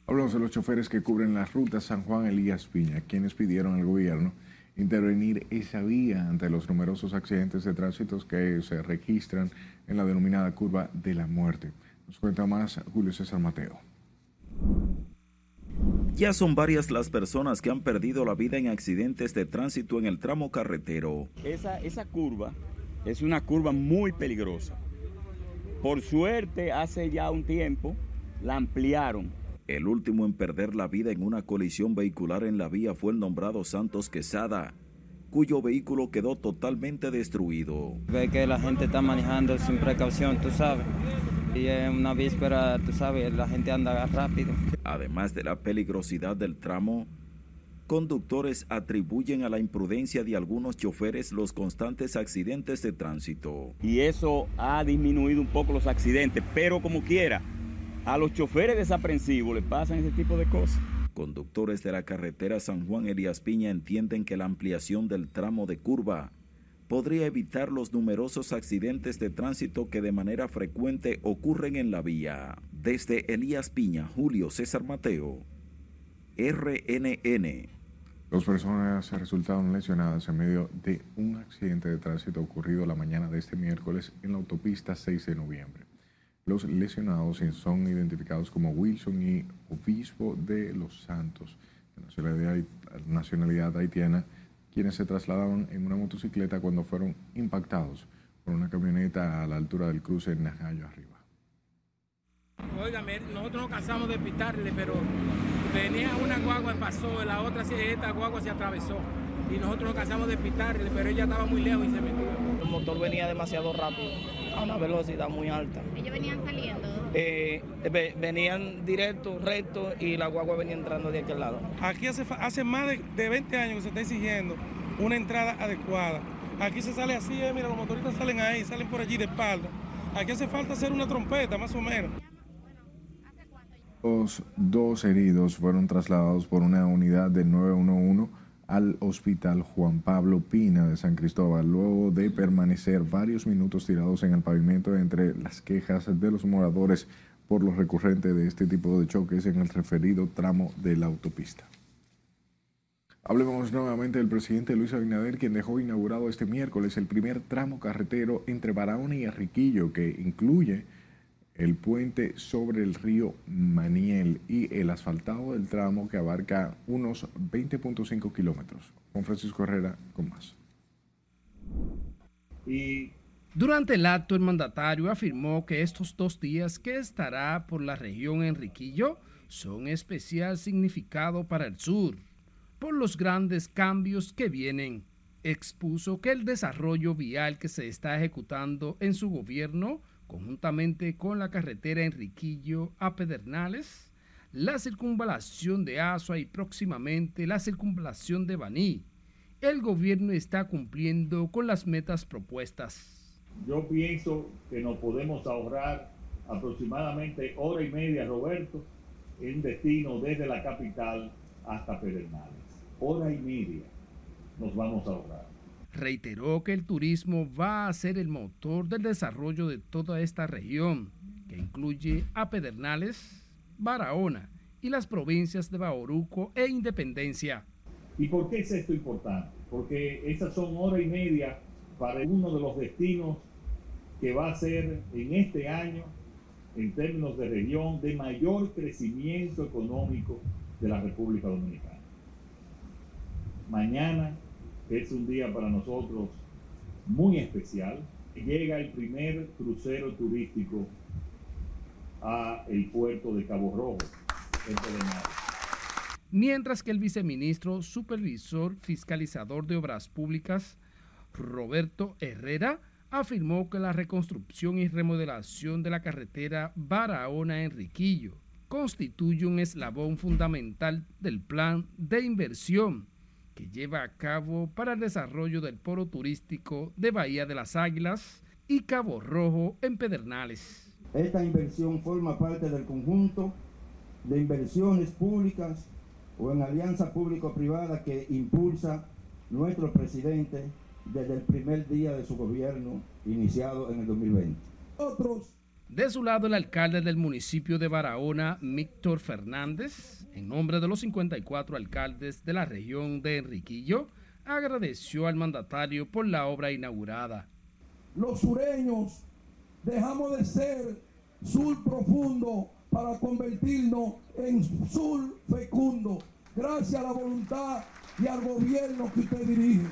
Hablamos de los choferes que cubren las rutas San Juan Elías Piña, quienes pidieron al gobierno intervenir esa vía ante los numerosos accidentes de tránsito que se registran en la denominada curva de la muerte. Nos cuenta más Julio César Mateo. Ya son varias las personas que han perdido la vida en accidentes de tránsito en el tramo carretero. Esa, esa curva es una curva muy peligrosa. Por suerte, hace ya un tiempo la ampliaron el último en perder la vida en una colisión vehicular en la vía fue el nombrado Santos Quesada, cuyo vehículo quedó totalmente destruido. Ve que la gente está manejando sin precaución, tú sabes. Y en una víspera, tú sabes, la gente anda rápido. Además de la peligrosidad del tramo, conductores atribuyen a la imprudencia de algunos choferes los constantes accidentes de tránsito. Y eso ha disminuido un poco los accidentes, pero como quiera, a los choferes desaprensivos le pasan ese tipo de cosas. Conductores de la carretera San Juan Elías Piña entienden que la ampliación del tramo de curva podría evitar los numerosos accidentes de tránsito que de manera frecuente ocurren en la vía. Desde Elías Piña, Julio César Mateo, RNN. Dos personas resultaron lesionadas en medio de un accidente de tránsito ocurrido la mañana de este miércoles en la autopista 6 de noviembre. Los lesionados son identificados como Wilson y Obispo de los Santos, de nacionalidad, haitiana, quienes se trasladaban en una motocicleta cuando fueron impactados por una camioneta a la altura del cruce en Najayo arriba. Óigame, nosotros nos cansamos de pitarle, pero venía una guagua y pasó, la otra, esta guagua se atravesó. Y nosotros nos cansamos de pitarle, pero ella estaba muy lejos y se metió. El motor venía demasiado rápido a una velocidad muy alta. ¿Ellos venían saliendo? Eh, venían directo, recto y la guagua venía entrando de aquel lado. Aquí hace, hace más de, 20 años que se está exigiendo una entrada adecuada. Aquí se sale así, eh, mira, los motoristas salen ahí, salen por allí de espalda. Aquí hace falta hacer una trompeta, más o menos. Los dos heridos fueron trasladados por una unidad del 911 al Hospital Juan Pablo Pina de San Cristóbal, luego de permanecer varios minutos tirados en el pavimento entre las quejas de los moradores por lo recurrente de este tipo de choques en el referido tramo de la autopista. Hablemos nuevamente del presidente Luis Abinader, quien dejó inaugurado este miércoles el primer tramo carretero entre Barahona y Arriquillo, que incluye el puente sobre el río Maniel y el asfaltado del tramo que abarca unos 20.5 kilómetros. Juan Francisco Herrera con más. Y durante el acto, el mandatario afirmó que estos dos días que estará por la región Enriquillo son especial significado para el sur, por los grandes cambios que vienen. Expuso que el desarrollo vial que se está ejecutando en su gobierno conjuntamente con la carretera Enriquillo a Pedernales, la circunvalación de Asua y próximamente la circunvalación de Baní. El gobierno está cumpliendo con las metas propuestas. Yo pienso que nos podemos ahorrar aproximadamente hora y media, Roberto, en destino desde la capital hasta Pedernales. Hora y media. nos vamos a ahorrar. Reiteró que el turismo va a ser el motor del desarrollo de toda esta región, que incluye a Pedernales, Barahona y las provincias de Bauruco e Independencia. ¿Y por qué es esto importante? Porque esas son hora y media para uno de los destinos que va a ser en este año, en términos de región, de mayor crecimiento económico de la República Dominicana. Mañana es un día para nosotros muy especial. Llega el primer crucero turístico a el puerto de Cabo Rojo, mientras que el viceministro supervisor fiscalizador de obras públicas, Roberto Herrera, afirmó que la reconstrucción y remodelación de la carretera Barahona-Enriquillo constituye un eslabón fundamental del plan de inversión que lleva a cabo para el desarrollo del polo turístico de Bahía de las Águilas y Cabo Rojo en Pedernales. Esta inversión forma parte del conjunto de inversiones públicas o en alianza público-privada que impulsa nuestro presidente desde el primer día de su gobierno iniciado en el 2020. Otros. De su lado, el alcalde del municipio de Barahona, Víctor Fernández, en nombre de los 54 alcaldes de la región de Enriquillo, agradeció al mandatario por la obra inaugurada. Los sureños dejamos de ser sur profundo para convertirnos en sur fecundo, gracias a la voluntad y al gobierno que usted dirige.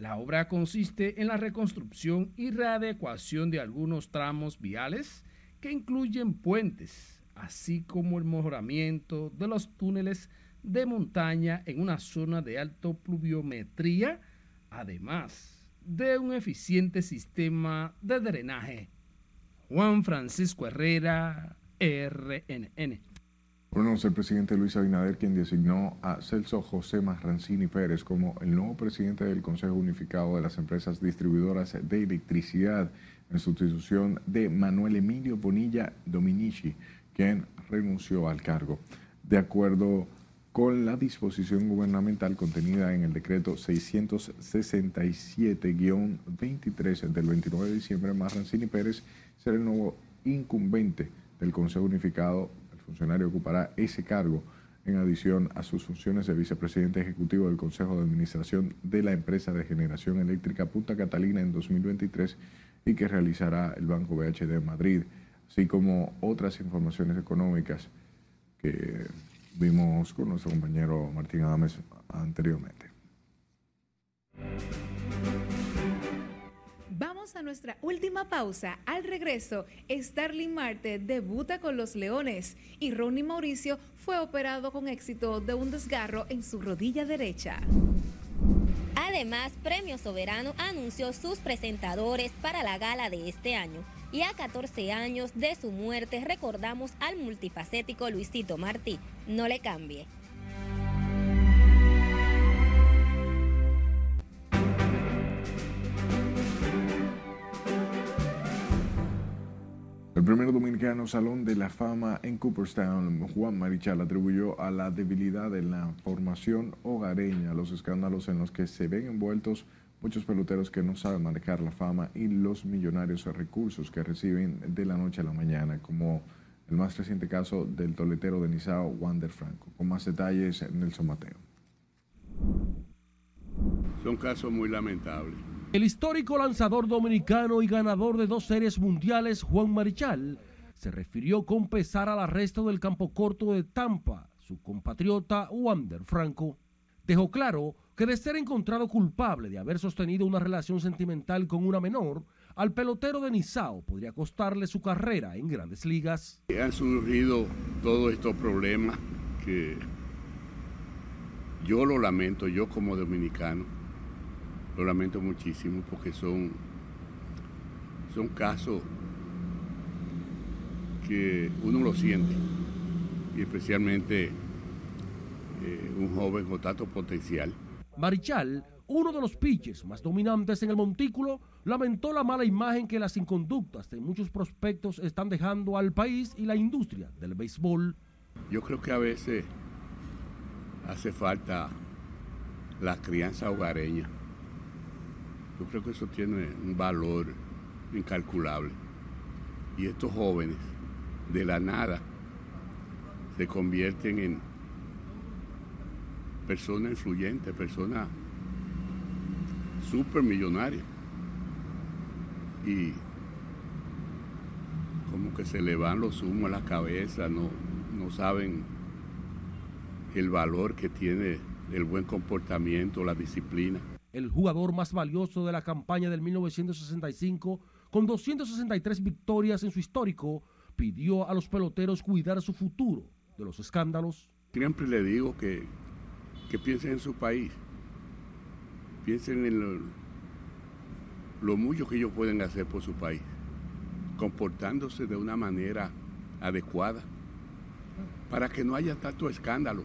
La obra consiste en la reconstrucción y readecuación de algunos tramos viales que incluyen puentes, así como el mejoramiento de los túneles de montaña en una zona de alto pluviometría, además de un eficiente sistema de drenaje. Juan Francisco Herrera, RNN. Bueno, es el presidente Luis Abinader quien designó a Celso José Marrancini Pérez como el nuevo presidente del Consejo Unificado de las Empresas Distribuidoras de Electricidad en sustitución de Manuel Emilio Bonilla Dominici, quien renunció al cargo. De acuerdo con la disposición gubernamental contenida en el decreto 667-23 del 29 de diciembre, Marrancini Pérez será el nuevo incumbente del Consejo Unificado, funcionario ocupará ese cargo en adición a sus funciones de vicepresidente ejecutivo del Consejo de Administración de la empresa de generación eléctrica Punta Catalina en 2023 y que realizará el Banco BHD en Madrid, así como otras informaciones económicas que vimos con nuestro compañero Martín Adames anteriormente. A nuestra última pausa. Al regreso, Starling Marte debuta con los Leones y Ronnie Mauricio fue operado con éxito de un desgarro en su rodilla derecha. Además, Premio Soberano anunció sus presentadores para la gala de este año. Y a 14 años de su muerte recordamos al multifacético Luisito Martí. No le cambie. El primer dominicano Salón de la Fama en Cooperstown, Juan Marichal, atribuyó a la debilidad de la formación hogareña los escándalos en los que se ven envueltos muchos peloteros que no saben manejar la fama y los millonarios recursos que reciben de la noche a la mañana, como el más reciente caso del toletero de Nizao, Wander Franco. Con más detalles, Nelson Mateo. Son casos muy lamentables el histórico lanzador dominicano y ganador de dos series mundiales, Juan Marichal, se refirió con pesar al arresto del campo corto de Tampa, su compatriota Wander Franco. Dejó claro que de ser encontrado culpable de haber sostenido una relación sentimental con una menor, al pelotero de Nizao podría costarle su carrera en grandes ligas. Han surgido todos estos problemas que yo lo lamento, yo como dominicano lo lamento muchísimo porque son, son casos que uno lo siente, y especialmente eh, un joven con tanto potencial. Marichal, uno de los pitchers más dominantes en el montículo, lamentó la mala imagen que las inconductas de muchos prospectos están dejando al país y la industria del béisbol. Yo creo que a veces hace falta la crianza hogareña. Yo creo que eso tiene un valor incalculable. Y estos jóvenes, de la nada, se convierten en personas influyentes, personas supermillonarias. Y como que se le van los humos a la cabeza, no, no saben el valor que tiene el buen comportamiento, la disciplina. El jugador más valioso de la campaña del 1965, con 263 victorias en su histórico, pidió a los peloteros cuidar su futuro de los escándalos. Siempre le digo que, que piensen en su país, piensen en lo, lo mucho que ellos pueden hacer por su país, comportándose de una manera adecuada para que no haya tanto escándalo.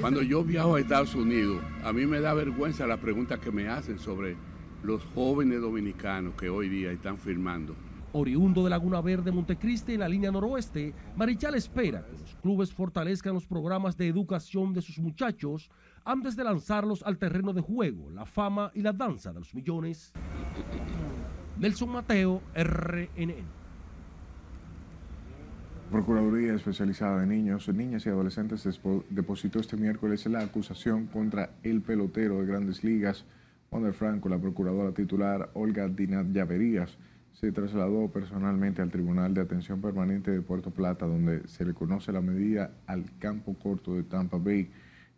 Cuando yo viajo a Estados Unidos, a mí me da vergüenza la pregunta que me hacen sobre los jóvenes dominicanos que hoy día están firmando. Oriundo de Laguna Verde, Montecristi, en la línea noroeste, Marichal espera que los clubes fortalezcan los programas de educación de sus muchachos antes de lanzarlos al terreno de juego, la fama y la danza de los millones. Nelson Mateo, RNN. Procuraduría Especializada de Niños, Niñas y Adolescentes depositó este miércoles la acusación contra el pelotero de grandes ligas, Wander Franco. La procuradora titular, Olga Dinat Llaverías, se trasladó personalmente al Tribunal de Atención Permanente de Puerto Plata, donde se le conoce la medida al campo corto de Tampa Bay.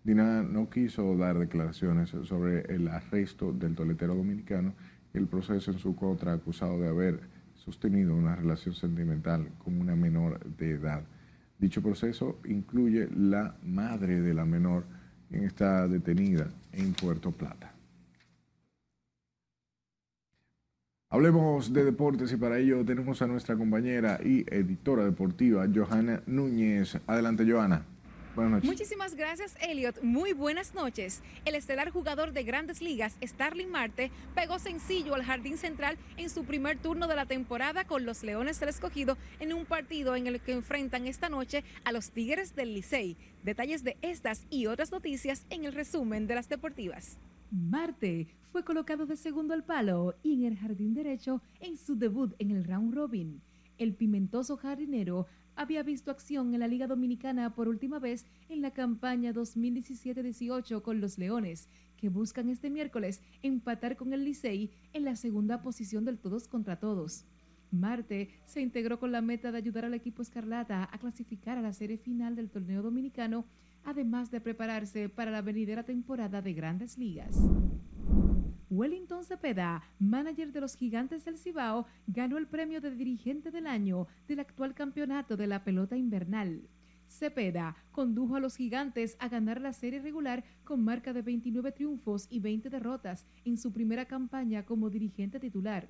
Dinat no quiso dar declaraciones sobre el arresto del toletero dominicano y el proceso en su contra, acusado de haber sostenido una relación sentimental con una menor de edad. Dicho proceso incluye la madre de la menor, quien está detenida en Puerto Plata. Hablemos de deportes y para ello tenemos a nuestra compañera y editora deportiva, Johanna Núñez. Adelante, Johanna. Muchísimas gracias, Elliot. Muy buenas noches. El estelar jugador de grandes ligas, Starling Marte, pegó sencillo al jardín central en su primer turno de la temporada con los Leones del Escogido en un partido en el que enfrentan esta noche a los Tigres del Licey. Detalles de estas y otras noticias en el resumen de las deportivas. Marte fue colocado de segundo al palo y en el jardín derecho en su debut en el round robin. El pimentoso jardinero había visto acción en la Liga Dominicana por última vez en la campaña 2017-18 con los Leones, que buscan este miércoles empatar con el Licey en la segunda posición del todos contra todos. Marte se integró con la meta de ayudar al equipo Escarlata a clasificar a la serie final del torneo dominicano, además de prepararse para la venidera temporada de grandes ligas. Wellington Cepeda, manager de los Gigantes del Cibao, ganó el premio de dirigente del año del actual campeonato de la pelota invernal. Cepeda condujo a los Gigantes a ganar la serie regular con marca de 29 triunfos y 20 derrotas en su primera campaña como dirigente titular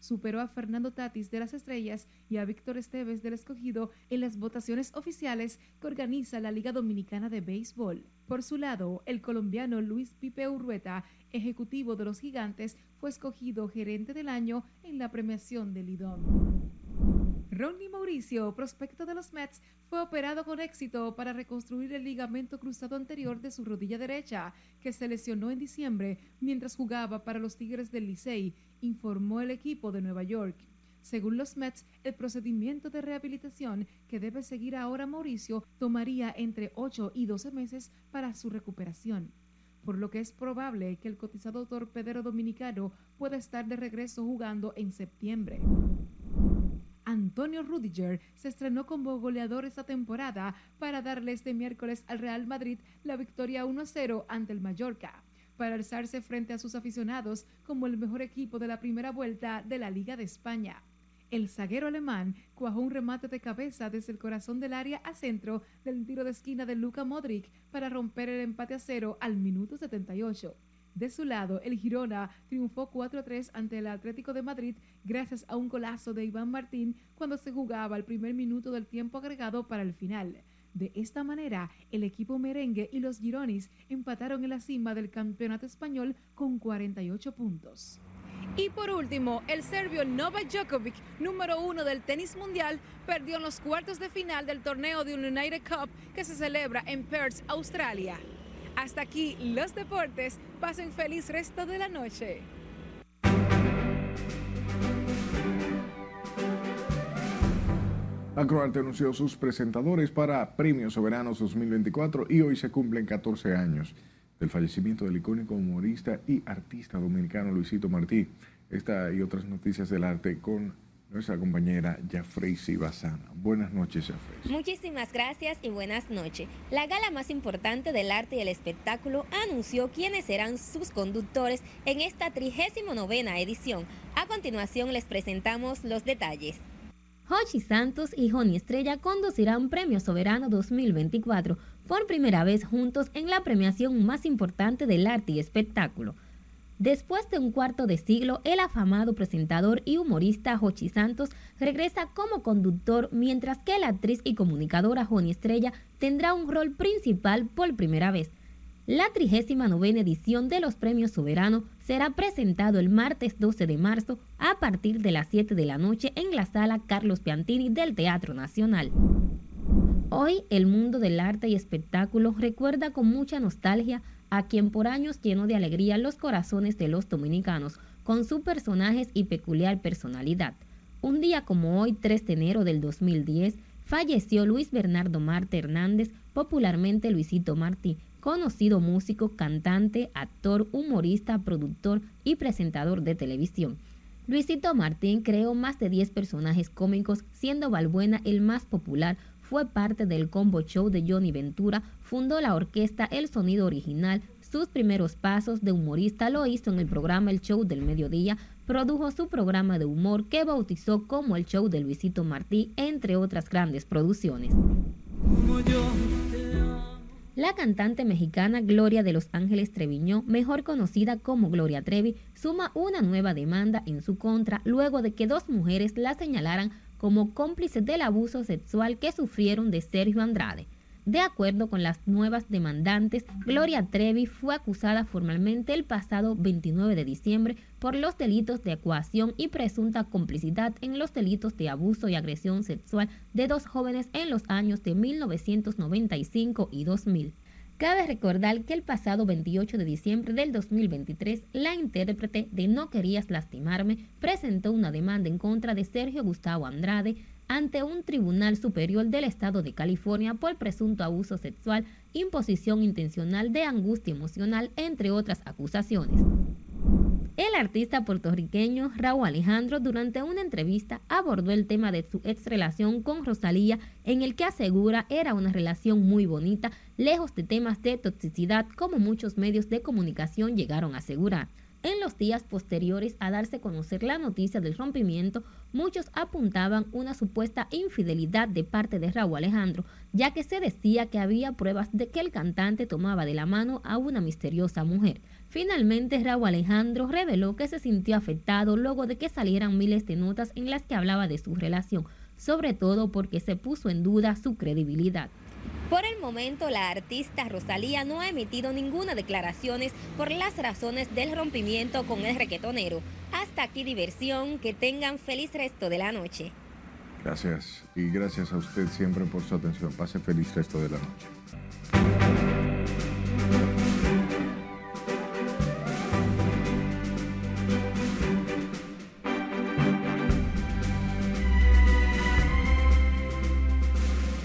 superó a Fernando Tatis de las Estrellas y a Víctor Esteves del Escogido en las votaciones oficiales que organiza la Liga Dominicana de Béisbol. Por su lado, el colombiano Luis Pipe Urrueta, ejecutivo de los Gigantes, fue escogido gerente del año en la premiación del Lidón. Ronnie Mauricio, prospecto de los Mets, fue operado con éxito para reconstruir el ligamento cruzado anterior de su rodilla derecha, que se lesionó en diciembre mientras jugaba para los Tigres del Licey informó el equipo de Nueva York. Según los Mets, el procedimiento de rehabilitación que debe seguir ahora Mauricio tomaría entre 8 y 12 meses para su recuperación, por lo que es probable que el cotizado torpedero dominicano pueda estar de regreso jugando en septiembre. Antonio Rudiger se estrenó como goleador esta temporada para darle este miércoles al Real Madrid la victoria 1-0 ante el Mallorca para alzarse frente a sus aficionados como el mejor equipo de la primera vuelta de la Liga de España. El zaguero alemán cuajó un remate de cabeza desde el corazón del área a centro del tiro de esquina de Luka Modric para romper el empate a cero al minuto 78. De su lado, el Girona triunfó 4-3 ante el Atlético de Madrid gracias a un golazo de Iván Martín cuando se jugaba el primer minuto del tiempo agregado para el final. De esta manera, el equipo merengue y los Gironis empataron en la cima del campeonato español con 48 puntos. Y por último, el serbio Novak Djokovic, número uno del tenis mundial, perdió en los cuartos de final del torneo de United Cup que se celebra en Perth, Australia. Hasta aquí los deportes. Pasen feliz resto de la noche. Acroarte anunció sus presentadores para Premios Soberanos 2024 y hoy se cumplen 14 años del fallecimiento del icónico humorista y artista dominicano Luisito Martí. Esta y otras noticias del arte con nuestra compañera Jafrey Sibazana. Buenas noches, Jafrey. Muchísimas gracias y buenas noches. La gala más importante del arte y el espectáculo anunció quiénes serán sus conductores en esta 39 edición. A continuación les presentamos los detalles. Hochi Santos y Joni Estrella conducirán Premio Soberano 2024 por primera vez juntos en la premiación más importante del arte y espectáculo. Después de un cuarto de siglo, el afamado presentador y humorista Hochi Santos regresa como conductor, mientras que la actriz y comunicadora Joni Estrella tendrá un rol principal por primera vez. La 39 edición de los Premios Soberano será presentado el martes 12 de marzo a partir de las 7 de la noche en la sala Carlos Piantini del Teatro Nacional. Hoy el mundo del arte y espectáculo recuerda con mucha nostalgia a quien por años llenó de alegría los corazones de los dominicanos con sus personajes y peculiar personalidad. Un día como hoy, 3 de enero del 2010, falleció Luis Bernardo Marte Hernández, popularmente Luisito Martí, conocido músico, cantante, actor, humorista, productor y presentador de televisión. Luisito Martín creó más de 10 personajes cómicos, siendo Balbuena el más popular, fue parte del combo show de Johnny Ventura, fundó la orquesta El Sonido Original, sus primeros pasos de humorista lo hizo en el programa El Show del Mediodía, produjo su programa de humor que bautizó como El Show de Luisito Martí, entre otras grandes producciones. La cantante mexicana Gloria de Los Ángeles Treviño, mejor conocida como Gloria Trevi, suma una nueva demanda en su contra luego de que dos mujeres la señalaran como cómplices del abuso sexual que sufrieron de Sergio Andrade. De acuerdo con las nuevas demandantes, Gloria Trevi fue acusada formalmente el pasado 29 de diciembre por los delitos de ecuación y presunta complicidad en los delitos de abuso y agresión sexual de dos jóvenes en los años de 1995 y 2000. Cabe recordar que el pasado 28 de diciembre del 2023, la intérprete de No Querías Lastimarme presentó una demanda en contra de Sergio Gustavo Andrade ante un tribunal superior del estado de California por presunto abuso sexual, imposición intencional de angustia emocional, entre otras acusaciones. El artista puertorriqueño Raúl Alejandro durante una entrevista abordó el tema de su ex relación con Rosalía en el que asegura era una relación muy bonita, lejos de temas de toxicidad como muchos medios de comunicación llegaron a asegurar. En los días posteriores a darse a conocer la noticia del rompimiento, muchos apuntaban una supuesta infidelidad de parte de Raúl Alejandro, ya que se decía que había pruebas de que el cantante tomaba de la mano a una misteriosa mujer. Finalmente, Raúl Alejandro reveló que se sintió afectado luego de que salieran miles de notas en las que hablaba de su relación, sobre todo porque se puso en duda su credibilidad. Por el momento, la artista Rosalía no ha emitido ninguna declaraciones por las razones del rompimiento con el requetonero. Hasta aquí diversión, que tengan feliz resto de la noche. Gracias y gracias a usted siempre por su atención. Pase feliz resto de la noche.